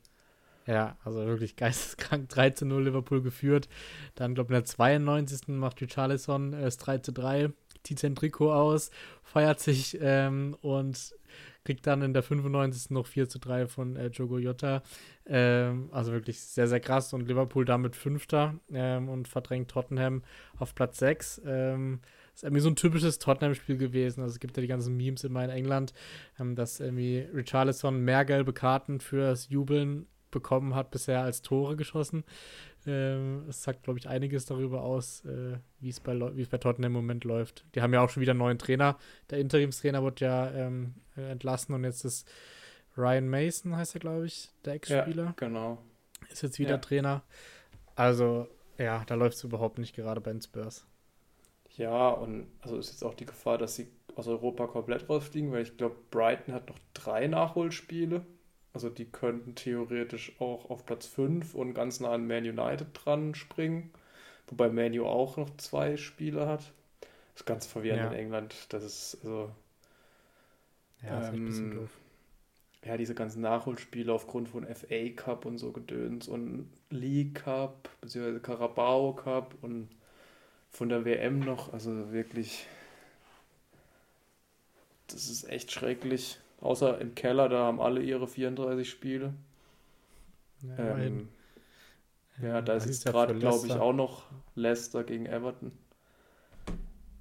Speaker 1: Ja, also wirklich geisteskrank 3 zu 0 Liverpool geführt. Dann, glaube ich, in der 92. macht Richarlison äh, das 3 zu 3, zieht aus, feiert sich ähm, und kriegt dann in der 95. noch 4 zu 3 von äh, Jogo Jota. Ähm, also wirklich sehr, sehr krass. Und Liverpool damit Fünfter ähm, und verdrängt Tottenham auf Platz 6. Ähm, ist irgendwie so ein typisches Tottenham-Spiel gewesen. Also es gibt ja die ganzen Memes immer in England, ähm, dass irgendwie Richarlison mehr gelbe Karten fürs Jubeln bekommen hat bisher als Tore geschossen. Ähm, es sagt, glaube ich, einiges darüber aus, äh, wie es bei, bei Tottenham im Moment läuft. Die haben ja auch schon wieder einen neuen Trainer. Der Interimstrainer wurde ja ähm, entlassen und jetzt ist Ryan Mason, heißt er, glaube ich, der Ex-Spieler. Ja,
Speaker 2: genau.
Speaker 1: Ist jetzt wieder ja. Trainer. Also, ja, da läuft es überhaupt nicht gerade bei den Spurs.
Speaker 2: Ja, und also ist jetzt auch die Gefahr, dass sie aus Europa komplett rausfliegen, weil ich glaube, Brighton hat noch drei Nachholspiele. Also die könnten theoretisch auch auf Platz 5 und ganz nah an Man United dran springen. Wobei Man U auch noch zwei Spiele hat. Das ist ganz verwirrend ja. in England. Das ist also. Ja, das ähm, ist ein bisschen doof. Ja, diese ganzen Nachholspiele aufgrund von FA Cup und so Gedöns und League Cup, beziehungsweise Carabao Cup und von der WM noch. Also wirklich. Das ist echt schrecklich. Außer im Keller, da haben alle ihre 34 Spiele. Ja, ähm, ja da ist jetzt gerade, glaube ich, auch noch Leicester gegen Everton.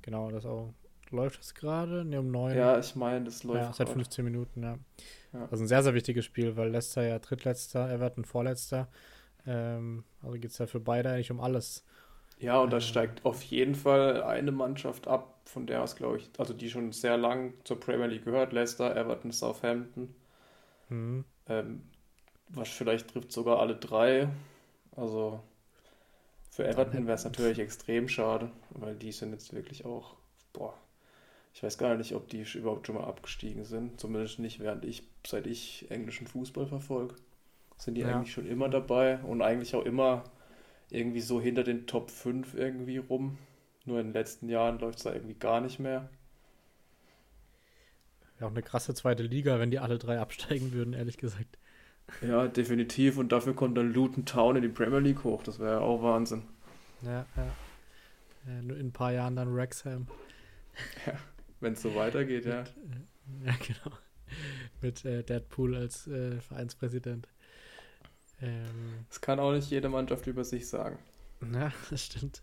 Speaker 1: Genau, das auch. Läuft es gerade? Ne, um 9.
Speaker 2: Ja, ich meine, das läuft.
Speaker 1: Ja, seit 15 Minuten, ja. ja. Also ein sehr, sehr wichtiges Spiel, weil Leicester ja drittletzter, Everton vorletzter. Ähm, also geht es ja für beide eigentlich um alles.
Speaker 2: Ja, und da steigt auf jeden Fall eine Mannschaft ab, von der aus, glaube ich, also die schon sehr lang zur Premier League gehört, Leicester, Everton, Southampton. Mhm. Ähm, was vielleicht trifft sogar alle drei. Also für Everton wäre es natürlich extrem schade, weil die sind jetzt wirklich auch, boah, ich weiß gar nicht, ob die überhaupt schon mal abgestiegen sind. Zumindest nicht, während ich, seit ich englischen Fußball verfolge, sind die ja. eigentlich schon immer dabei und eigentlich auch immer irgendwie so hinter den Top 5 irgendwie rum. Nur in den letzten Jahren läuft es da irgendwie gar nicht mehr.
Speaker 1: Ja, auch eine krasse zweite Liga, wenn die alle drei absteigen würden, ehrlich gesagt.
Speaker 2: Ja, definitiv. Und dafür kommt dann Luton Town in die Premier League hoch. Das wäre ja auch Wahnsinn.
Speaker 1: Ja, ja. in ein paar Jahren dann Wrexham.
Speaker 2: Ja, wenn es so weitergeht,
Speaker 1: Mit, ja. Äh, ja, genau. Mit äh, Deadpool als äh, Vereinspräsident.
Speaker 2: Ähm, das kann auch nicht jede Mannschaft über sich sagen.
Speaker 1: Ja, das stimmt.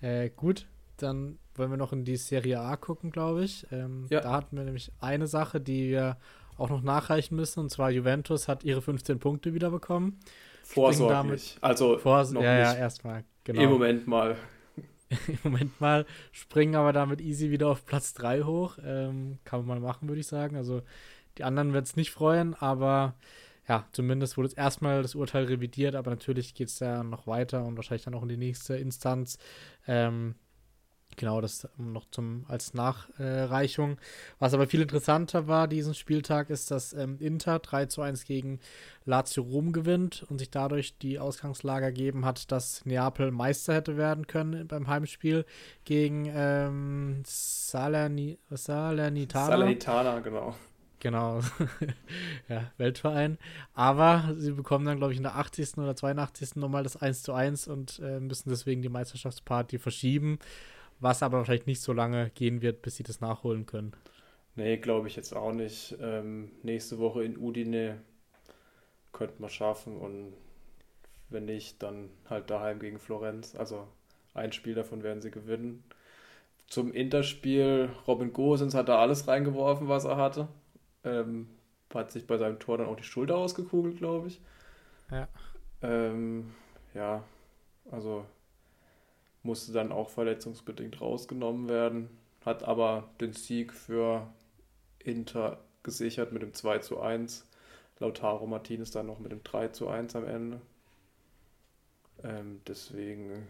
Speaker 1: Äh, gut, dann wollen wir noch in die Serie A gucken, glaube ich. Ähm, ja. Da hatten wir nämlich eine Sache, die wir auch noch nachreichen müssen, und zwar Juventus hat ihre 15 Punkte wieder bekommen.
Speaker 2: Vorsorglich. Also
Speaker 1: Vors noch ja, nicht. ja, erstmal.
Speaker 2: Genau. Im Moment mal.
Speaker 1: Im Moment mal, springen aber damit easy wieder auf Platz 3 hoch. Ähm, kann man mal machen, würde ich sagen. Also die anderen wird es nicht freuen, aber ja, zumindest wurde jetzt erstmal das Urteil revidiert, aber natürlich geht es da noch weiter und wahrscheinlich dann auch in die nächste Instanz. Ähm, genau, das noch zum als Nachreichung. Was aber viel interessanter war diesen Spieltag, ist, dass ähm, Inter 3 zu 1 gegen Lazio Rom gewinnt und sich dadurch die Ausgangslage ergeben hat, dass Neapel Meister hätte werden können beim Heimspiel gegen ähm, Salerni Salernitana.
Speaker 2: Salernitana, genau.
Speaker 1: Genau. ja, Weltverein. Aber sie bekommen dann, glaube ich, in der 80. oder 82. nochmal das 1 zu 1 und äh, müssen deswegen die Meisterschaftsparty verschieben. Was aber wahrscheinlich nicht so lange gehen wird, bis sie das nachholen können.
Speaker 2: Nee, glaube ich jetzt auch nicht. Ähm, nächste Woche in Udine könnten wir schaffen und wenn nicht, dann halt daheim gegen Florenz. Also ein Spiel davon werden sie gewinnen. Zum Interspiel, Robin Gosens hat da alles reingeworfen, was er hatte. Ähm, hat sich bei seinem Tor dann auch die Schulter ausgekugelt, glaube ich.
Speaker 1: Ja.
Speaker 2: Ähm, ja, also musste dann auch verletzungsbedingt rausgenommen werden, hat aber den Sieg für Inter gesichert mit dem 2 zu 1. Lautaro Martinez dann noch mit dem 3 zu 1 am Ende. Ähm, deswegen,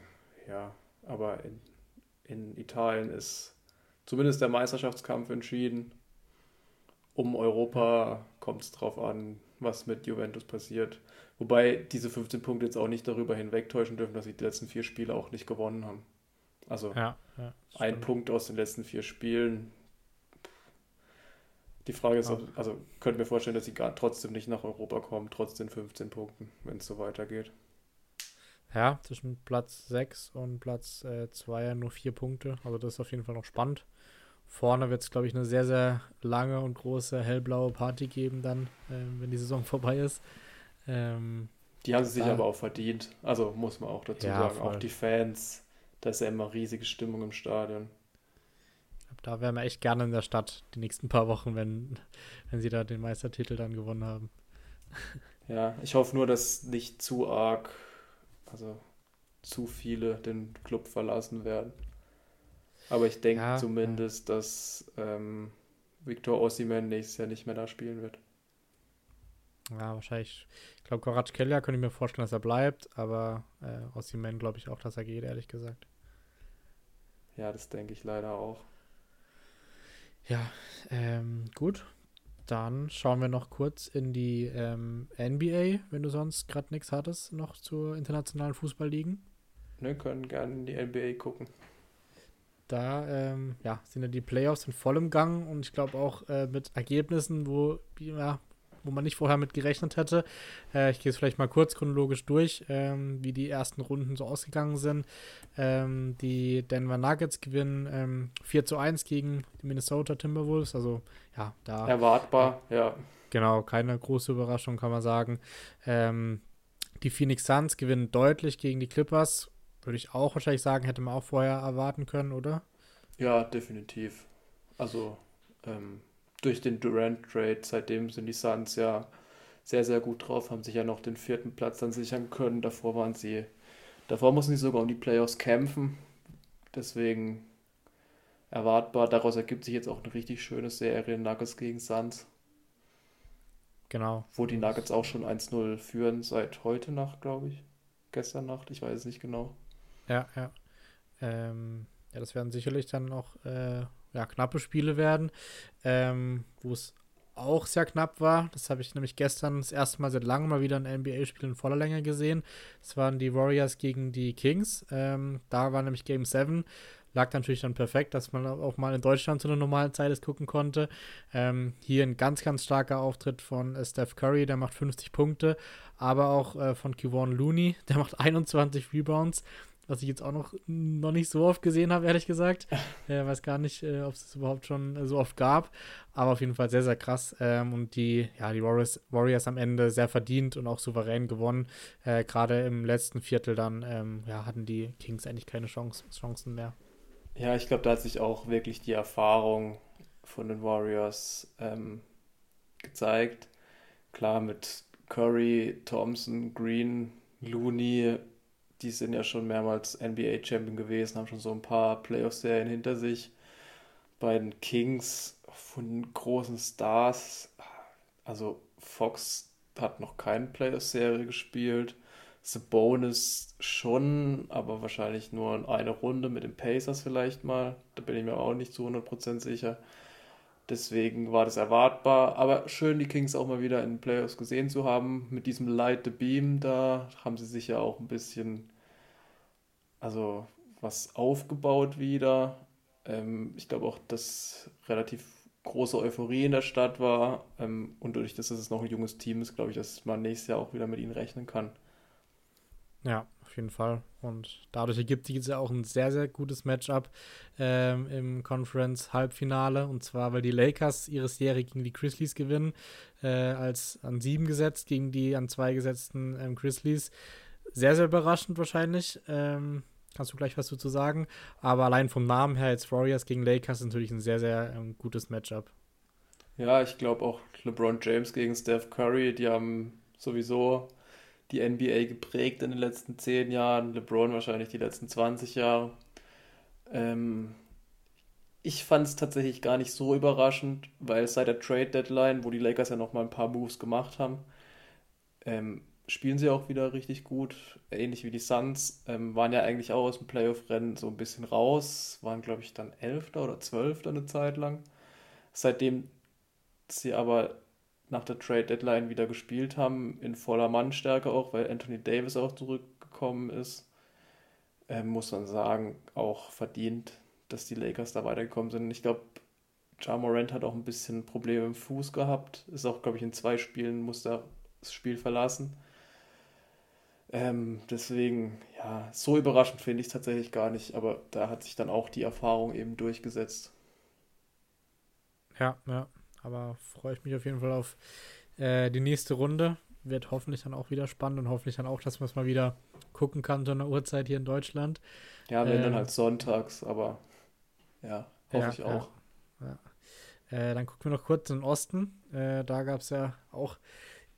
Speaker 2: ja, aber in, in Italien ist zumindest der Meisterschaftskampf entschieden um Europa kommt es drauf an, was mit Juventus passiert. Wobei diese 15 Punkte jetzt auch nicht darüber hinwegtäuschen dürfen, dass sie die letzten vier Spiele auch nicht gewonnen haben. Also
Speaker 1: ja, ja,
Speaker 2: ein Punkt aus den letzten vier Spielen. Die Frage ist, ob, also könnte mir vorstellen, dass sie gar trotzdem nicht nach Europa kommen, trotz den 15 Punkten, wenn es so weitergeht.
Speaker 1: Ja, zwischen Platz 6 und Platz 2 äh, nur vier Punkte. Also das ist auf jeden Fall noch spannend. Vorne wird es, glaube ich, eine sehr, sehr lange und große hellblaue Party geben, dann, äh, wenn die Saison vorbei ist. Ähm,
Speaker 2: die haben sie sich aber auch verdient. Also muss man auch dazu ja, sagen. Voll. Auch die Fans, da ist ja immer riesige Stimmung im Stadion.
Speaker 1: Da wären wir echt gerne in der Stadt die nächsten paar Wochen, wenn, wenn sie da den Meistertitel dann gewonnen haben.
Speaker 2: Ja, ich hoffe nur, dass nicht zu arg also zu viele den Club verlassen werden. Aber ich denke ja, zumindest, ja. dass ähm, Victor Osimhen nächstes Jahr nicht mehr da spielen wird.
Speaker 1: Ja, wahrscheinlich. Ich glaube, Korac Keller könnte ich mir vorstellen, dass er bleibt, aber äh, Osimhen glaube ich auch, dass er geht, ehrlich gesagt.
Speaker 2: Ja, das denke ich leider auch.
Speaker 1: Ja, ähm, gut. Dann schauen wir noch kurz in die ähm, NBA, wenn du sonst gerade nichts hattest, noch zur internationalen Fußballligen.
Speaker 2: Ne, können gerne in die NBA gucken.
Speaker 1: Da ähm, ja, sind ja die Playoffs in vollem Gang und ich glaube auch äh, mit Ergebnissen, wo ja, wo man nicht vorher mit gerechnet hätte. Äh, ich gehe es vielleicht mal kurz chronologisch durch, ähm, wie die ersten Runden so ausgegangen sind. Ähm, die Denver Nuggets gewinnen ähm, 4 zu 1 gegen die Minnesota Timberwolves. Also ja, da.
Speaker 2: Erwartbar, ja. ja.
Speaker 1: Genau, keine große Überraschung, kann man sagen. Ähm, die Phoenix Suns gewinnen deutlich gegen die Clippers. Würde ich auch wahrscheinlich sagen, hätte man auch vorher erwarten können, oder?
Speaker 2: Ja, definitiv. Also, ähm, durch den Durant-Trade, seitdem sind die Suns ja sehr, sehr gut drauf, haben sich ja noch den vierten Platz dann sichern können. Davor waren sie, davor mussten sie sogar um die Playoffs kämpfen. Deswegen erwartbar. Daraus ergibt sich jetzt auch eine richtig schöne Serie Nuggets gegen Suns.
Speaker 1: Genau.
Speaker 2: Wo die Nuggets auch schon 1-0 führen seit heute Nacht, glaube ich. Gestern Nacht, ich weiß es nicht genau.
Speaker 1: Ja, ja. Ähm, ja, das werden sicherlich dann auch äh, ja, knappe Spiele werden, ähm, wo es auch sehr knapp war. Das habe ich nämlich gestern das erste Mal seit langem mal wieder ein NBA-Spiel in voller Länge gesehen. Das waren die Warriors gegen die Kings. Ähm, da war nämlich Game 7. Lag natürlich dann perfekt, dass man auch mal in Deutschland zu einer normalen Zeit es gucken konnte. Ähm, hier ein ganz, ganz starker Auftritt von äh, Steph Curry, der macht 50 Punkte, aber auch äh, von Kevon Looney, der macht 21 Rebounds was ich jetzt auch noch, noch nicht so oft gesehen habe, ehrlich gesagt. äh, weiß gar nicht, äh, ob es es überhaupt schon so oft gab, aber auf jeden Fall sehr, sehr krass. Ähm, und die, ja, die Warriors, Warriors am Ende sehr verdient und auch souverän gewonnen. Äh, gerade im letzten Viertel dann ähm, ja, hatten die Kings eigentlich keine Chance, Chancen mehr.
Speaker 2: Ja, ich glaube, da hat sich auch wirklich die Erfahrung von den Warriors ähm, gezeigt. Klar, mit Curry, Thompson, Green, Looney die sind ja schon mehrmals NBA-Champion gewesen, haben schon so ein paar Playoff-Serien hinter sich. Bei den Kings von großen Stars, also Fox hat noch keine Playoff-Serie gespielt. Sabonis schon, aber wahrscheinlich nur in eine Runde mit den Pacers vielleicht mal. Da bin ich mir auch nicht zu 100% sicher. Deswegen war das erwartbar. Aber schön, die Kings auch mal wieder in den Playoffs gesehen zu haben. Mit diesem Light the Beam da haben sie sich ja auch ein bisschen, also was aufgebaut wieder. Ähm, ich glaube auch, dass relativ große Euphorie in der Stadt war. Ähm, und dadurch, dass es noch ein junges Team ist, glaube ich, dass man nächstes Jahr auch wieder mit ihnen rechnen kann.
Speaker 1: Ja, auf jeden Fall. Und dadurch ergibt sich jetzt ja auch ein sehr, sehr gutes Matchup ähm, im Conference-Halbfinale. Und zwar, weil die Lakers ihre Serie gegen die Grizzlies gewinnen, äh, als an sieben gesetzt gegen die an zwei gesetzten ähm, Grizzlies. Sehr, sehr überraschend wahrscheinlich. Ähm, kannst du gleich was dazu sagen. Aber allein vom Namen her, jetzt Warriors gegen Lakers, natürlich ein sehr, sehr ähm, gutes Matchup.
Speaker 2: Ja, ich glaube auch LeBron James gegen Steph Curry, die haben sowieso die NBA geprägt in den letzten zehn Jahren, LeBron wahrscheinlich die letzten 20 Jahre. Ähm, ich fand es tatsächlich gar nicht so überraschend, weil seit der Trade Deadline, wo die Lakers ja noch mal ein paar Moves gemacht haben, ähm, spielen sie auch wieder richtig gut, ähnlich wie die Suns, ähm, waren ja eigentlich auch aus dem Playoff-Rennen so ein bisschen raus, waren glaube ich dann Elfter oder Zwölfter eine Zeit lang. Seitdem sie aber nach der Trade Deadline wieder gespielt haben, in voller Mannstärke auch, weil Anthony Davis auch zurückgekommen ist, äh, muss man sagen, auch verdient, dass die Lakers da weitergekommen sind. Ich glaube, Ja Morant hat auch ein bisschen Probleme im Fuß gehabt, ist auch, glaube ich, in zwei Spielen musste das Spiel verlassen. Ähm, deswegen, ja, so überraschend finde ich es tatsächlich gar nicht, aber da hat sich dann auch die Erfahrung eben durchgesetzt.
Speaker 1: Ja, ja. Aber freue ich mich auf jeden Fall auf äh, die nächste Runde. Wird hoffentlich dann auch wieder spannend und hoffentlich dann auch, dass man es mal wieder gucken kann zu einer Uhrzeit hier in Deutschland.
Speaker 2: Ja, wenn ähm, dann halt sonntags, aber ja, hoffe ja, ich auch.
Speaker 1: Ja, ja. Äh, dann gucken wir noch kurz in den Osten. Äh, da gab es ja auch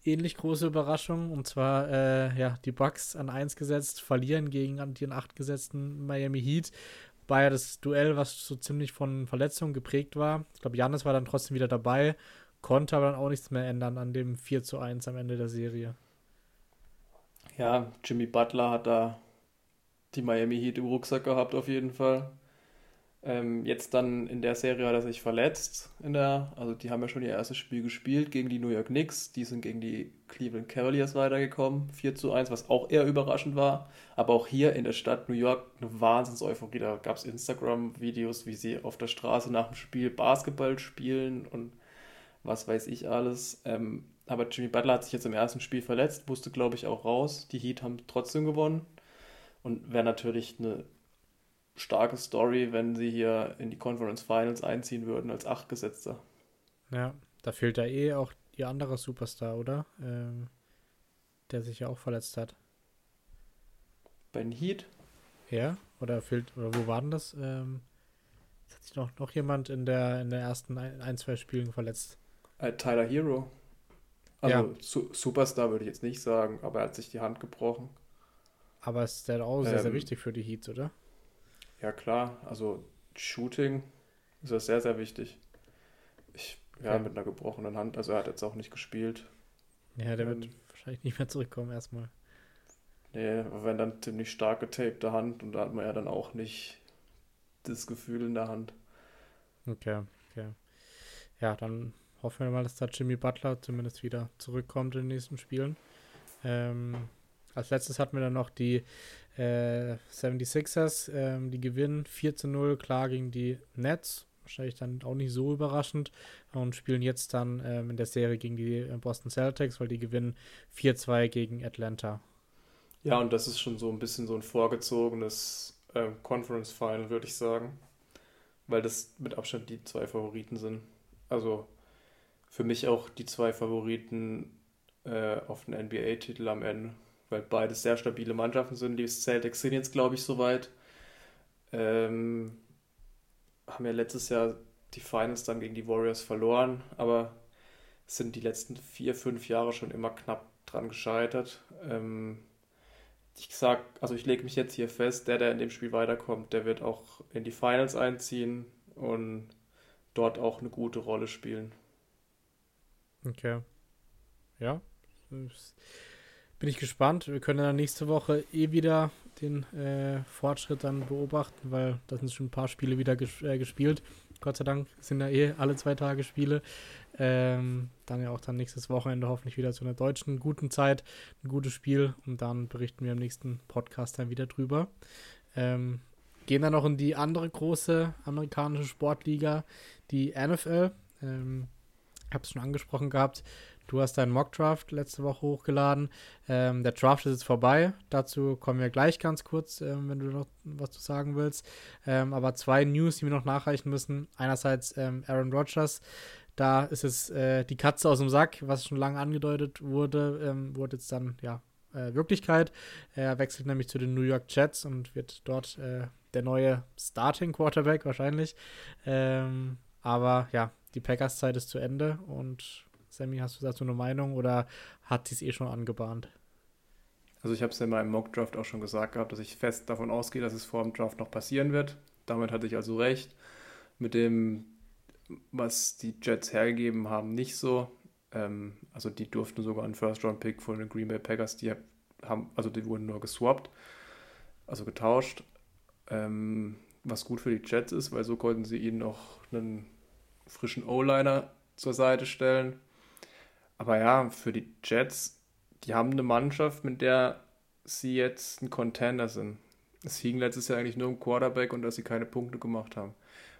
Speaker 1: ähnlich große Überraschung. Und zwar, äh, ja, die Bucks an 1 gesetzt, verlieren gegen an den 8 gesetzten Miami Heat. War ja das Duell, was so ziemlich von Verletzungen geprägt war. Ich glaube, Janis war dann trotzdem wieder dabei, konnte aber dann auch nichts mehr ändern an dem 4 zu 1 am Ende der Serie.
Speaker 2: Ja, Jimmy Butler hat da die Miami Heat im Rucksack gehabt, auf jeden Fall. Ähm, jetzt dann in der Serie hat er sich verletzt. In der, also die haben ja schon ihr erstes Spiel gespielt gegen die New York Knicks. Die sind gegen die Cleveland Cavaliers weitergekommen. 4 zu 1, was auch eher überraschend war. Aber auch hier in der Stadt New York eine Wahnsinns-Euphorie. Da gab es Instagram-Videos, wie sie auf der Straße nach dem Spiel Basketball spielen und was weiß ich alles. Ähm, aber Jimmy Butler hat sich jetzt im ersten Spiel verletzt, musste glaube ich auch raus. Die Heat haben trotzdem gewonnen. Und wäre natürlich eine starke Story, wenn sie hier in die Conference Finals einziehen würden als Achtgesetzter.
Speaker 1: Ja, da fehlt ja eh auch ihr anderer Superstar, oder? Ähm, der sich ja auch verletzt hat.
Speaker 2: Bei den Heat?
Speaker 1: Ja, oder fehlt, oder wo war denn das? Ähm, hat sich noch, noch jemand in der, in der ersten ein, ein zwei Spielen verletzt.
Speaker 2: Äh, Tyler Hero. Also ja. Su Superstar würde ich jetzt nicht sagen, aber er hat sich die Hand gebrochen.
Speaker 1: Aber ist der auch sehr, ähm, sehr wichtig für die Heats, oder?
Speaker 2: Ja, klar. Also Shooting ist das sehr, sehr wichtig. Ich, ja, okay. mit einer gebrochenen Hand. Also er hat jetzt auch nicht gespielt.
Speaker 1: Ja, der ähm, wird wahrscheinlich nicht mehr zurückkommen erstmal.
Speaker 2: Nee, wenn dann ziemlich stark getapte Hand und da hat man ja dann auch nicht das Gefühl in der Hand.
Speaker 1: Okay, okay. Ja, dann hoffen wir mal, dass da Jimmy Butler zumindest wieder zurückkommt in den nächsten Spielen. Ähm, als letztes hatten wir dann noch die äh, 76ers, ähm, die gewinnen 4 zu 0 klar gegen die Nets. Wahrscheinlich dann auch nicht so überraschend und spielen jetzt dann ähm, in der Serie gegen die äh, Boston Celtics, weil die gewinnen 4-2 gegen Atlanta.
Speaker 2: Ja, und das ist schon so ein bisschen so ein vorgezogenes äh, Conference Final, würde ich sagen. Weil das mit Abstand die zwei Favoriten sind. Also für mich auch die zwei Favoriten äh, auf den NBA-Titel am Ende weil beides sehr stabile Mannschaften sind. Die Celtics sind jetzt, glaube ich, soweit. Ähm, haben ja letztes Jahr die Finals dann gegen die Warriors verloren, aber sind die letzten vier, fünf Jahre schon immer knapp dran gescheitert. Ähm, ich sag, also ich lege mich jetzt hier fest, der, der in dem Spiel weiterkommt, der wird auch in die Finals einziehen und dort auch eine gute Rolle spielen.
Speaker 1: Okay. Ja bin ich gespannt. Wir können dann nächste Woche eh wieder den äh, Fortschritt dann beobachten, weil da sind schon ein paar Spiele wieder ges äh, gespielt. Gott sei Dank sind ja eh alle zwei Tage Spiele. Ähm, dann ja auch dann nächstes Wochenende hoffentlich wieder zu einer deutschen guten Zeit, ein gutes Spiel und dann berichten wir im nächsten Podcast dann wieder drüber. Ähm, gehen dann noch in die andere große amerikanische Sportliga, die NFL. Ähm, habe es schon angesprochen gehabt. Du hast deinen Mock-Draft letzte Woche hochgeladen. Ähm, der Draft ist jetzt vorbei. Dazu kommen wir gleich ganz kurz, ähm, wenn du noch was zu sagen willst. Ähm, aber zwei News, die wir noch nachreichen müssen. Einerseits ähm, Aaron Rodgers. Da ist es äh, die Katze aus dem Sack, was schon lange angedeutet wurde, ähm, wurde jetzt dann ja äh, Wirklichkeit. Er wechselt nämlich zu den New York Jets und wird dort äh, der neue Starting Quarterback wahrscheinlich. Ähm, aber ja, die Packers-Zeit ist zu Ende und Sammy, hast du dazu eine Meinung oder hat sie es eh schon angebahnt?
Speaker 2: Also ich habe es in meinem Mock-Draft auch schon gesagt gehabt, dass ich fest davon ausgehe, dass es vor dem Draft noch passieren wird. Damit hatte ich also recht. Mit dem, was die Jets hergegeben haben, nicht so. Ähm, also die durften sogar einen First-Round-Pick von den Green Bay Packers, die haben, also die wurden nur geswappt, also getauscht. Ähm, was gut für die Jets ist, weil so konnten sie ihnen noch einen frischen O-Liner zur Seite stellen. Aber ja, für die Jets, die haben eine Mannschaft, mit der sie jetzt ein Contender sind. Es hing letztes Jahr eigentlich nur im Quarterback und dass sie keine Punkte gemacht haben.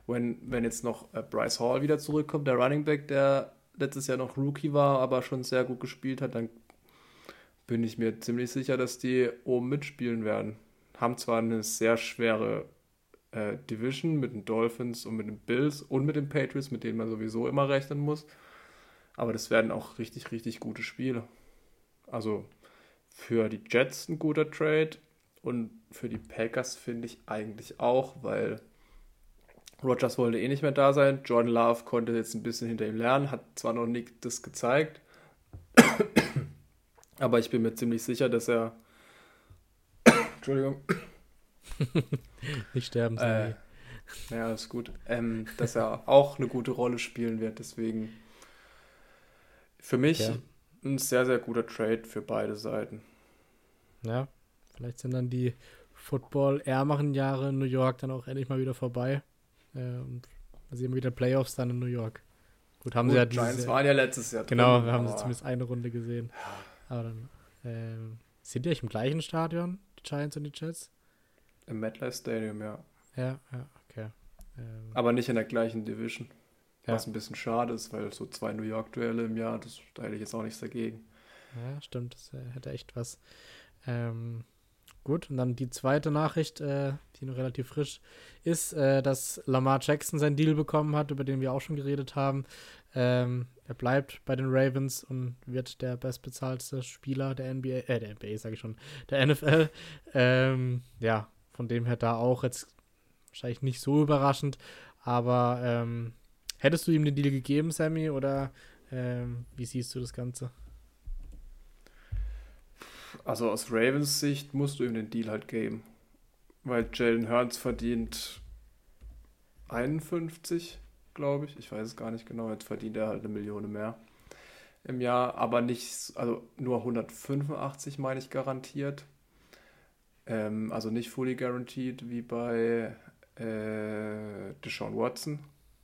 Speaker 2: Wenn, wenn jetzt noch äh, Bryce Hall wieder zurückkommt, der Running Back, der letztes Jahr noch Rookie war, aber schon sehr gut gespielt hat, dann bin ich mir ziemlich sicher, dass die oben mitspielen werden. Haben zwar eine sehr schwere äh, Division mit den Dolphins und mit den Bills und mit den Patriots, mit denen man sowieso immer rechnen muss. Aber das werden auch richtig, richtig gute Spiele. Also für die Jets ein guter Trade und für die Packers finde ich eigentlich auch, weil Rogers wollte eh nicht mehr da sein. Jordan Love konnte jetzt ein bisschen hinter ihm lernen, hat zwar noch nicht das gezeigt, Aber ich bin mir ziemlich sicher, dass er. Entschuldigung.
Speaker 1: Nicht sterben,
Speaker 2: äh, Ja, ist gut. Ähm, dass er auch eine gute Rolle spielen wird. Deswegen für mich ja. ein sehr, sehr guter Trade für beide Seiten.
Speaker 1: Ja, vielleicht sind dann die Football-ärmeren Jahre in New York dann auch endlich mal wieder vorbei. Äh, und sehen wir wieder Playoffs dann in New York. Gut, haben Gut, sie ja
Speaker 2: diese, Giants waren ja letztes Jahr
Speaker 1: Genau, drin, wir haben sie zumindest eine Runde gesehen. Aber dann ähm, sind die euch im gleichen Stadion, die Giants und die Jets?
Speaker 2: Im MetLife Stadium, ja.
Speaker 1: Ja, ja, okay.
Speaker 2: Ähm, Aber nicht in der gleichen Division. Ja. Was ein bisschen schade ist, weil so zwei New York-Duelle im Jahr, das, da hätte ich jetzt auch nichts dagegen.
Speaker 1: Ja, stimmt, das äh, hätte echt was. Ähm, gut, und dann die zweite Nachricht, äh, die noch relativ frisch ist, äh, dass Lamar Jackson seinen Deal bekommen hat, über den wir auch schon geredet haben. Ähm, er bleibt bei den Ravens und wird der bestbezahlte Spieler der NBA, äh, der NBA sage ich schon, der NFL. Ähm, ja, von dem her da auch jetzt wahrscheinlich nicht so überraschend, aber ähm, hättest du ihm den Deal gegeben, Sammy, oder ähm, wie siehst du das Ganze?
Speaker 2: Also aus Ravens Sicht musst du ihm den Deal halt geben. Weil Jalen Hurts verdient 51, glaube ich. Ich weiß es gar nicht genau. Jetzt verdient er halt eine Million mehr im Jahr, aber nicht, also nur 185 meine ich garantiert. Ähm, also nicht fully guaranteed wie bei äh, Deshaun Watson,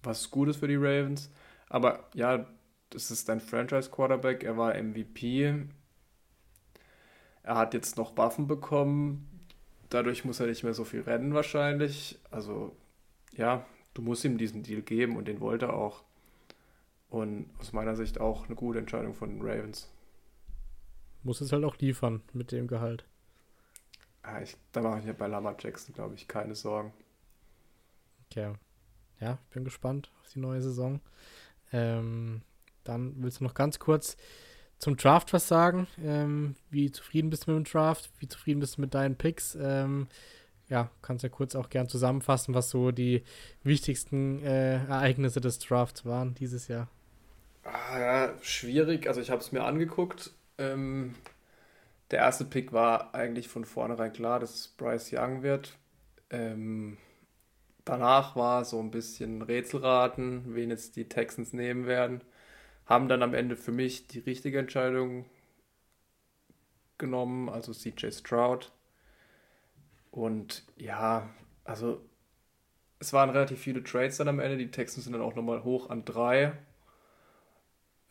Speaker 2: was gut ist für die Ravens. Aber ja, das ist dein Franchise-Quarterback, er war MVP. Er hat jetzt noch Waffen bekommen. Dadurch muss er nicht mehr so viel rennen wahrscheinlich. Also ja, du musst ihm diesen Deal geben und den wollte er auch. Und aus meiner Sicht auch eine gute Entscheidung von den Ravens.
Speaker 1: Muss es halt auch liefern mit dem Gehalt.
Speaker 2: Ja, ich, da mache ich mir bei Lamar Jackson, glaube ich, keine Sorgen.
Speaker 1: Okay. Ja, ich bin gespannt auf die neue Saison. Ähm, dann willst du noch ganz kurz zum Draft was sagen. Ähm, wie zufrieden bist du mit dem Draft? Wie zufrieden bist du mit deinen Picks? Ähm, ja, kannst ja kurz auch gern zusammenfassen, was so die wichtigsten äh, Ereignisse des Drafts waren dieses Jahr.
Speaker 2: Ah, ja, schwierig. Also ich habe es mir angeguckt. Ähm, der erste Pick war eigentlich von vornherein klar, dass Bryce Young wird. Ähm, danach war so ein bisschen Rätselraten, wen jetzt die Texans nehmen werden haben dann am Ende für mich die richtige Entscheidung genommen, also CJ Stroud. Und ja, also es waren relativ viele Trades dann am Ende. Die Texans sind dann auch nochmal hoch an drei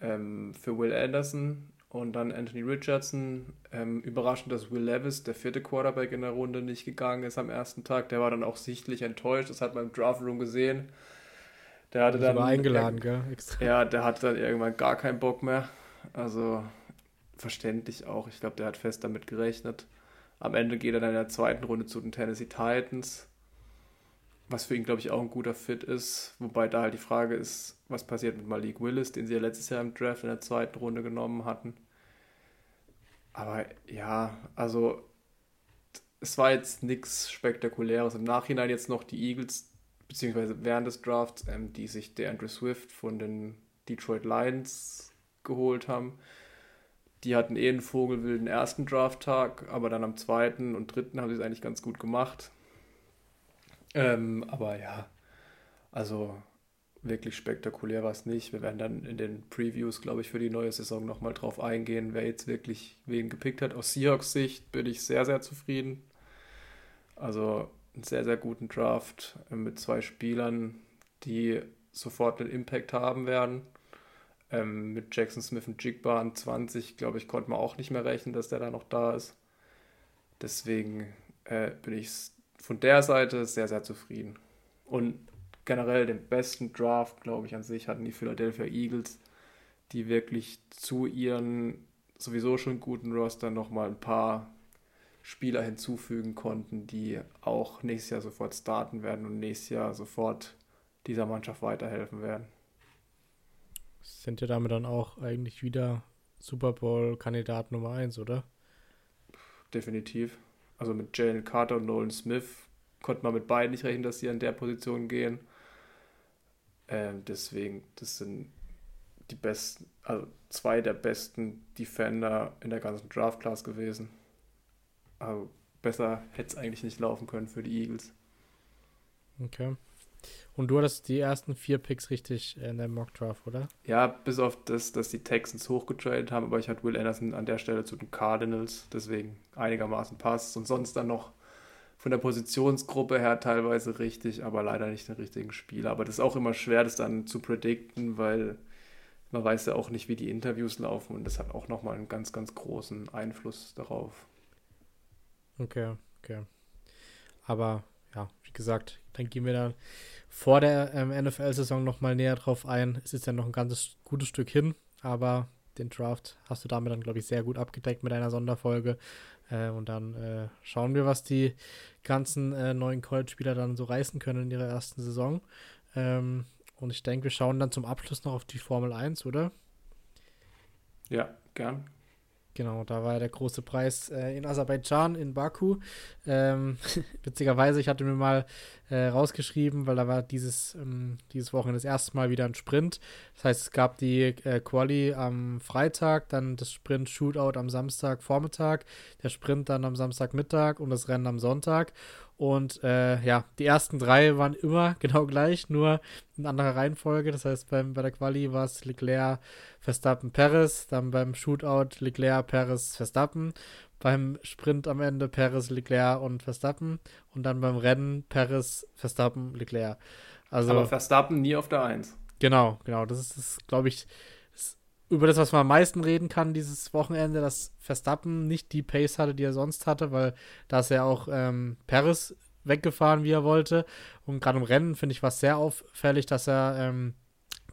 Speaker 2: ähm, für Will Anderson und dann Anthony Richardson. Ähm, überraschend, dass Will Levis, der vierte Quarterback in der Runde, nicht gegangen ist am ersten Tag. Der war dann auch sichtlich enttäuscht. Das hat man im Draft Room gesehen. Der hatte dann.
Speaker 1: eingeladen, gell?
Speaker 2: Extra. Ja, der hatte dann irgendwann gar keinen Bock mehr. Also verständlich auch. Ich glaube, der hat fest damit gerechnet. Am Ende geht er dann in der zweiten Runde zu den Tennessee Titans. Was für ihn, glaube ich, auch ein guter Fit ist. Wobei da halt die Frage ist, was passiert mit Malik Willis, den sie ja letztes Jahr im Draft in der zweiten Runde genommen hatten. Aber ja, also es war jetzt nichts Spektakuläres. Im Nachhinein jetzt noch die Eagles beziehungsweise während des Drafts, ähm, die sich der Andrew Swift von den Detroit Lions geholt haben. Die hatten eh einen vogelwilden ersten Drafttag, aber dann am zweiten und dritten haben sie es eigentlich ganz gut gemacht. Ähm, aber ja, also wirklich spektakulär war es nicht. Wir werden dann in den Previews, glaube ich, für die neue Saison nochmal drauf eingehen, wer jetzt wirklich wen gepickt hat. Aus Seahawks Sicht bin ich sehr, sehr zufrieden. Also einen sehr, sehr guten Draft mit zwei Spielern, die sofort einen Impact haben werden. Ähm, mit Jackson Smith und Jigba an 20, glaube ich, konnte man auch nicht mehr rechnen, dass der da noch da ist. Deswegen äh, bin ich von der Seite sehr, sehr zufrieden. Und generell den besten Draft, glaube ich, an sich hatten die Philadelphia Eagles, die wirklich zu ihren sowieso schon guten Roster nochmal ein paar Spieler hinzufügen konnten, die auch nächstes Jahr sofort starten werden und nächstes Jahr sofort dieser Mannschaft weiterhelfen werden.
Speaker 1: Sind ja damit dann auch eigentlich wieder Super Bowl-Kandidat Nummer 1, oder?
Speaker 2: Definitiv. Also mit Jalen Carter und Nolan Smith konnte man mit beiden nicht rechnen, dass sie an der Position gehen. Ähm, deswegen, das sind die besten, also zwei der besten Defender in der ganzen Draft Class gewesen. Also besser hätte es eigentlich nicht laufen können für die Eagles.
Speaker 1: Okay. Und du hattest die ersten vier Picks richtig in der Mock Draft, oder?
Speaker 2: Ja, bis auf das, dass die Texans hochgetradet haben, aber ich hatte Will Anderson an der Stelle zu den Cardinals, deswegen einigermaßen passt. Und sonst dann noch von der Positionsgruppe her teilweise richtig, aber leider nicht den richtigen Spieler. Aber das ist auch immer schwer, das dann zu predikten, weil man weiß ja auch nicht, wie die Interviews laufen und das hat auch nochmal einen ganz, ganz großen Einfluss darauf.
Speaker 1: Okay, okay. Aber ja, wie gesagt, dann gehen wir dann vor der ähm, NFL-Saison nochmal näher drauf ein. Es ist ja noch ein ganzes gutes Stück hin, aber den Draft hast du damit dann, glaube ich, sehr gut abgedeckt mit einer Sonderfolge. Äh, und dann äh, schauen wir, was die ganzen äh, neuen College-Spieler dann so reißen können in ihrer ersten Saison. Ähm, und ich denke, wir schauen dann zum Abschluss noch auf die Formel 1, oder?
Speaker 2: Ja, gern.
Speaker 1: Genau, da war ja der große Preis äh, in Aserbaidschan, in Baku. Ähm, witzigerweise, ich hatte mir mal äh, rausgeschrieben, weil da war dieses, ähm, dieses Wochenende das erste Mal wieder ein Sprint. Das heißt, es gab die äh, Quali am Freitag, dann das Sprint-Shootout am Samstagvormittag, der Sprint dann am Samstagmittag und das Rennen am Sonntag. Und äh, ja, die ersten drei waren immer genau gleich, nur in anderer Reihenfolge. Das heißt, beim, bei der Quali war es Leclerc, Verstappen, Perez, dann beim Shootout Leclerc, Perez, Verstappen, beim Sprint am Ende Perez, Leclerc und Verstappen und dann beim Rennen Perez, Verstappen, Leclerc.
Speaker 2: Also, Aber Verstappen nie auf der Eins.
Speaker 1: Genau, genau. Das ist, ist glaube ich, über das, was man am meisten reden kann dieses Wochenende, dass Verstappen nicht die Pace hatte, die er sonst hatte, weil da ist ja auch ähm, Paris weggefahren, wie er wollte. Und gerade im Rennen finde ich was sehr auffällig, dass er ähm,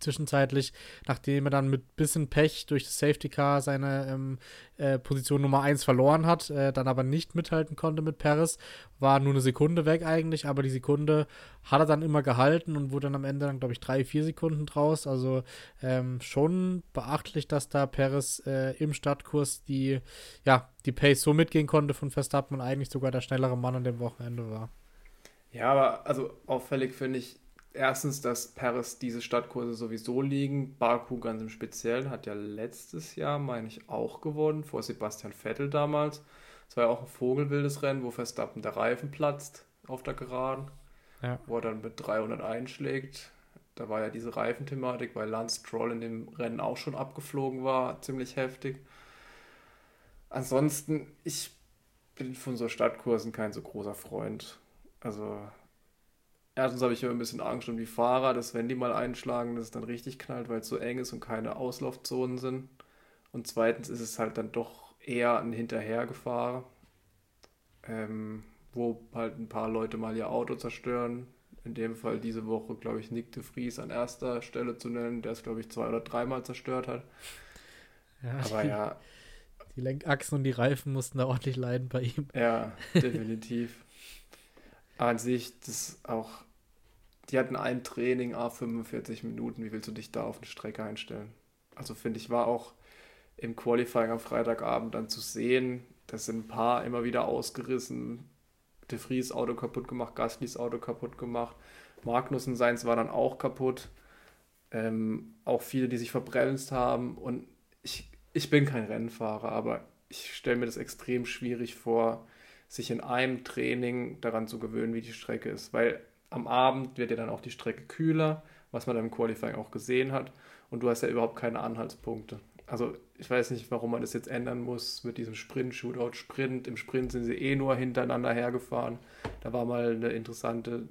Speaker 1: zwischenzeitlich, nachdem er dann mit bisschen Pech durch das Safety Car seine ähm, äh, Position Nummer 1 verloren hat, äh, dann aber nicht mithalten konnte mit Paris, war nur eine Sekunde weg eigentlich, aber die Sekunde hat er dann immer gehalten und wurde dann am Ende dann, glaube ich, drei, vier Sekunden draus. Also ähm, schon beachtlich, dass da Paris äh, im Startkurs die, ja, die Pace so mitgehen konnte von Verstappen und eigentlich sogar der schnellere Mann an dem Wochenende war.
Speaker 2: Ja, aber also auffällig finde ich, erstens, dass Paris diese Stadtkurse sowieso liegen. Baku ganz im Speziellen hat ja letztes Jahr, meine ich, auch gewonnen, vor Sebastian Vettel damals. Es war ja auch ein vogelwildes Rennen, wo Verstappen der Reifen platzt auf der Geraden, ja. wo er dann mit 300 einschlägt. Da war ja diese Reifenthematik, weil Lance Stroll in dem Rennen auch schon abgeflogen war, ziemlich heftig. Ansonsten, ich bin von so Stadtkursen kein so großer Freund. Also erstens habe ich immer ein bisschen Angst um die Fahrer, dass wenn die mal einschlagen, dass es dann richtig knallt, weil es so eng ist und keine Auslaufzonen sind. Und zweitens ist es halt dann doch eher ein Hinterhergefahren, ähm, wo halt ein paar Leute mal ihr Auto zerstören. In dem Fall diese Woche, glaube ich, Nick de Vries an erster Stelle zu nennen, der es, glaube ich, zwei oder dreimal zerstört hat.
Speaker 1: Ja, Aber ja. Die Lenkachsen und die Reifen mussten da ordentlich leiden bei ihm.
Speaker 2: Ja, definitiv an sich, das auch, die hatten ein Training, a 45 Minuten, wie willst du dich da auf eine Strecke einstellen? Also finde ich, war auch im Qualifying am Freitagabend dann zu sehen, das sind ein paar immer wieder ausgerissen, De Vries Auto kaputt gemacht, Gaslys Auto kaputt gemacht, Magnussen seins war dann auch kaputt, ähm, auch viele, die sich verbremst haben. Und ich, ich bin kein Rennfahrer, aber ich stelle mir das extrem schwierig vor, sich in einem Training daran zu gewöhnen, wie die Strecke ist. Weil am Abend wird ja dann auch die Strecke kühler, was man dann im Qualifying auch gesehen hat. Und du hast ja überhaupt keine Anhaltspunkte. Also ich weiß nicht, warum man das jetzt ändern muss mit diesem Sprint, Shootout, Sprint. Im Sprint sind sie eh nur hintereinander hergefahren. Da war mal eine interessante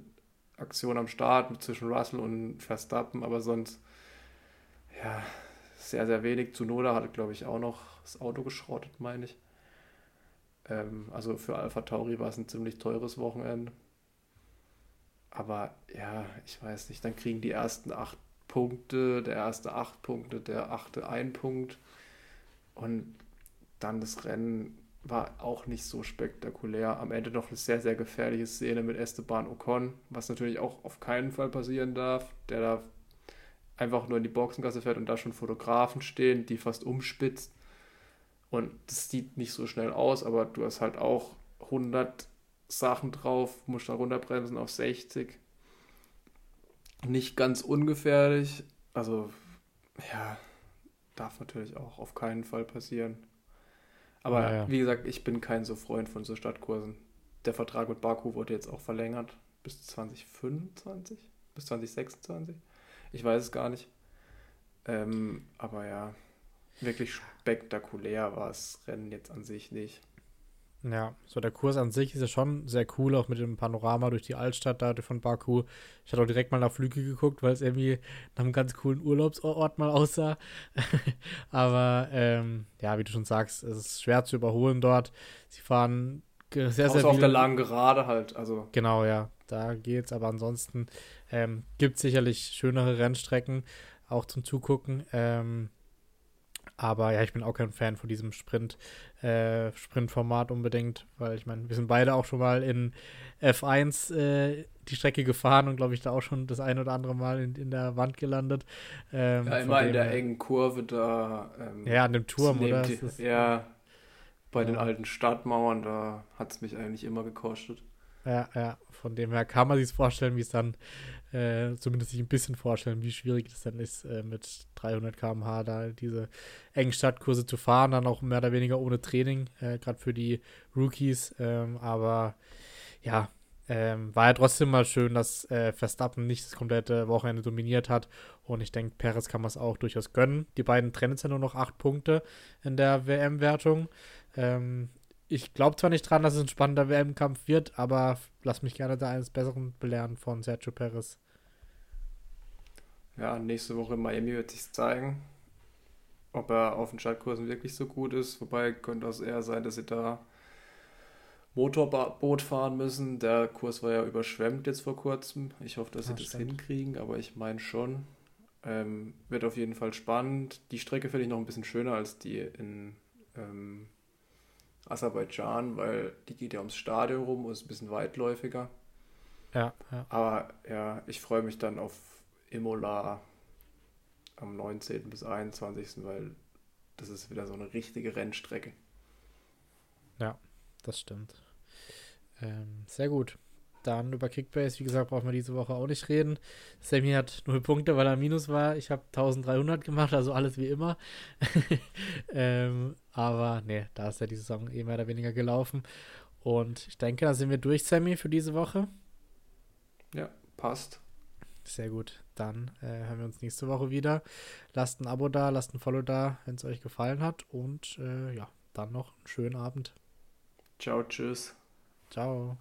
Speaker 2: Aktion am Start zwischen Russell und Verstappen, aber sonst ja sehr, sehr wenig. Zunoda hat, glaube ich, auch noch das Auto geschrottet, meine ich. Ähm, also für Alpha Tauri war es ein ziemlich teures Wochenende. Aber ja, ich weiß nicht, dann kriegen die ersten acht Punkte, der erste acht Punkte, der achte ein Punkt. Und dann das Rennen war auch nicht so spektakulär. Am Ende noch eine sehr, sehr gefährliche Szene mit Esteban Ocon, was natürlich auch auf keinen Fall passieren darf, der da einfach nur in die Boxengasse fährt und da schon Fotografen stehen, die fast umspitzt. Und das sieht nicht so schnell aus, aber du hast halt auch 100 Sachen drauf, musst da runterbremsen auf 60. Nicht ganz ungefährlich. Also, ja, darf natürlich auch auf keinen Fall passieren. Aber ja, ja. wie gesagt, ich bin kein so Freund von so Stadtkursen. Der Vertrag mit Baku wurde jetzt auch verlängert bis 2025, bis 2026. Ich weiß es gar nicht. Ähm, aber ja, wirklich spektakulär war das Rennen jetzt an sich nicht.
Speaker 1: Ja, so der Kurs an sich ist ja schon sehr cool, auch mit dem Panorama durch die Altstadt da von Baku. Ich hatte auch direkt mal nach Flüge geguckt, weil es irgendwie nach einem ganz coolen Urlaubsort mal aussah. Aber ähm, ja, wie du schon sagst, es ist schwer zu überholen dort. Sie fahren sehr, sehr
Speaker 2: Außer auf der langen Gerade halt. Also.
Speaker 1: Genau, ja, da geht's. Aber ansonsten ähm, gibt es sicherlich schönere Rennstrecken, auch zum Zugucken. Ähm, aber ja, ich bin auch kein Fan von diesem Sprint, äh, Sprintformat unbedingt, weil ich meine, wir sind beide auch schon mal in F1 äh, die Strecke gefahren und glaube ich da auch schon das ein oder andere Mal in, in der Wand gelandet.
Speaker 2: Ähm, ja, immer in der engen Kurve da.
Speaker 1: Ähm, ja, an dem Turm, oder? Die,
Speaker 2: ja, bei ja. den alten Stadtmauern, da hat es mich eigentlich immer gekostet.
Speaker 1: Ja, ja, von dem her kann man sich vorstellen, wie es dann, äh, zumindest sich ein bisschen vorstellen, wie schwierig es dann ist, äh, mit 300 km/h da diese engen Stadtkurse zu fahren, dann auch mehr oder weniger ohne Training, äh, gerade für die Rookies. Ähm, aber ja, ähm, war ja trotzdem mal schön, dass äh, Verstappen nicht das komplette Wochenende dominiert hat. Und ich denke, Perez kann man es auch durchaus gönnen. Die beiden trennen es ja nur noch acht Punkte in der WM-Wertung. Ähm, ich glaube zwar nicht dran, dass es ein spannender WM-Kampf wird, aber lass mich gerne da eines Besseren belehren von Sergio Perez.
Speaker 2: Ja, nächste Woche in Miami wird sich zeigen, ob er auf den Schaltkursen wirklich so gut ist. Wobei könnte es eher sein, dass sie da Motorboot fahren müssen. Der Kurs war ja überschwemmt jetzt vor kurzem. Ich hoffe, dass sie ja, das stimmt. hinkriegen, aber ich meine schon. Ähm, wird auf jeden Fall spannend. Die Strecke finde ich noch ein bisschen schöner als die in ähm, Aserbaidschan, weil die geht ja ums Stadion rum und ist ein bisschen weitläufiger.
Speaker 1: Ja, ja.
Speaker 2: Aber ja, ich freue mich dann auf Imola am 19. bis 21., weil das ist wieder so eine richtige Rennstrecke.
Speaker 1: Ja, das stimmt. Ähm, sehr gut. Dann über Kickbase, wie gesagt, brauchen wir diese Woche auch nicht reden. Sammy hat null Punkte, weil er Minus war. Ich habe 1300 gemacht, also alles wie immer. ähm, aber nee, da ist ja die Saison eh mehr oder weniger gelaufen. Und ich denke, da sind wir durch, Sammy, für diese Woche.
Speaker 2: Ja, passt.
Speaker 1: Sehr gut. Dann äh, hören wir uns nächste Woche wieder. Lasst ein Abo da, lasst ein Follow da, wenn es euch gefallen hat. Und äh, ja, dann noch einen schönen Abend.
Speaker 2: Ciao, tschüss.
Speaker 1: Ciao.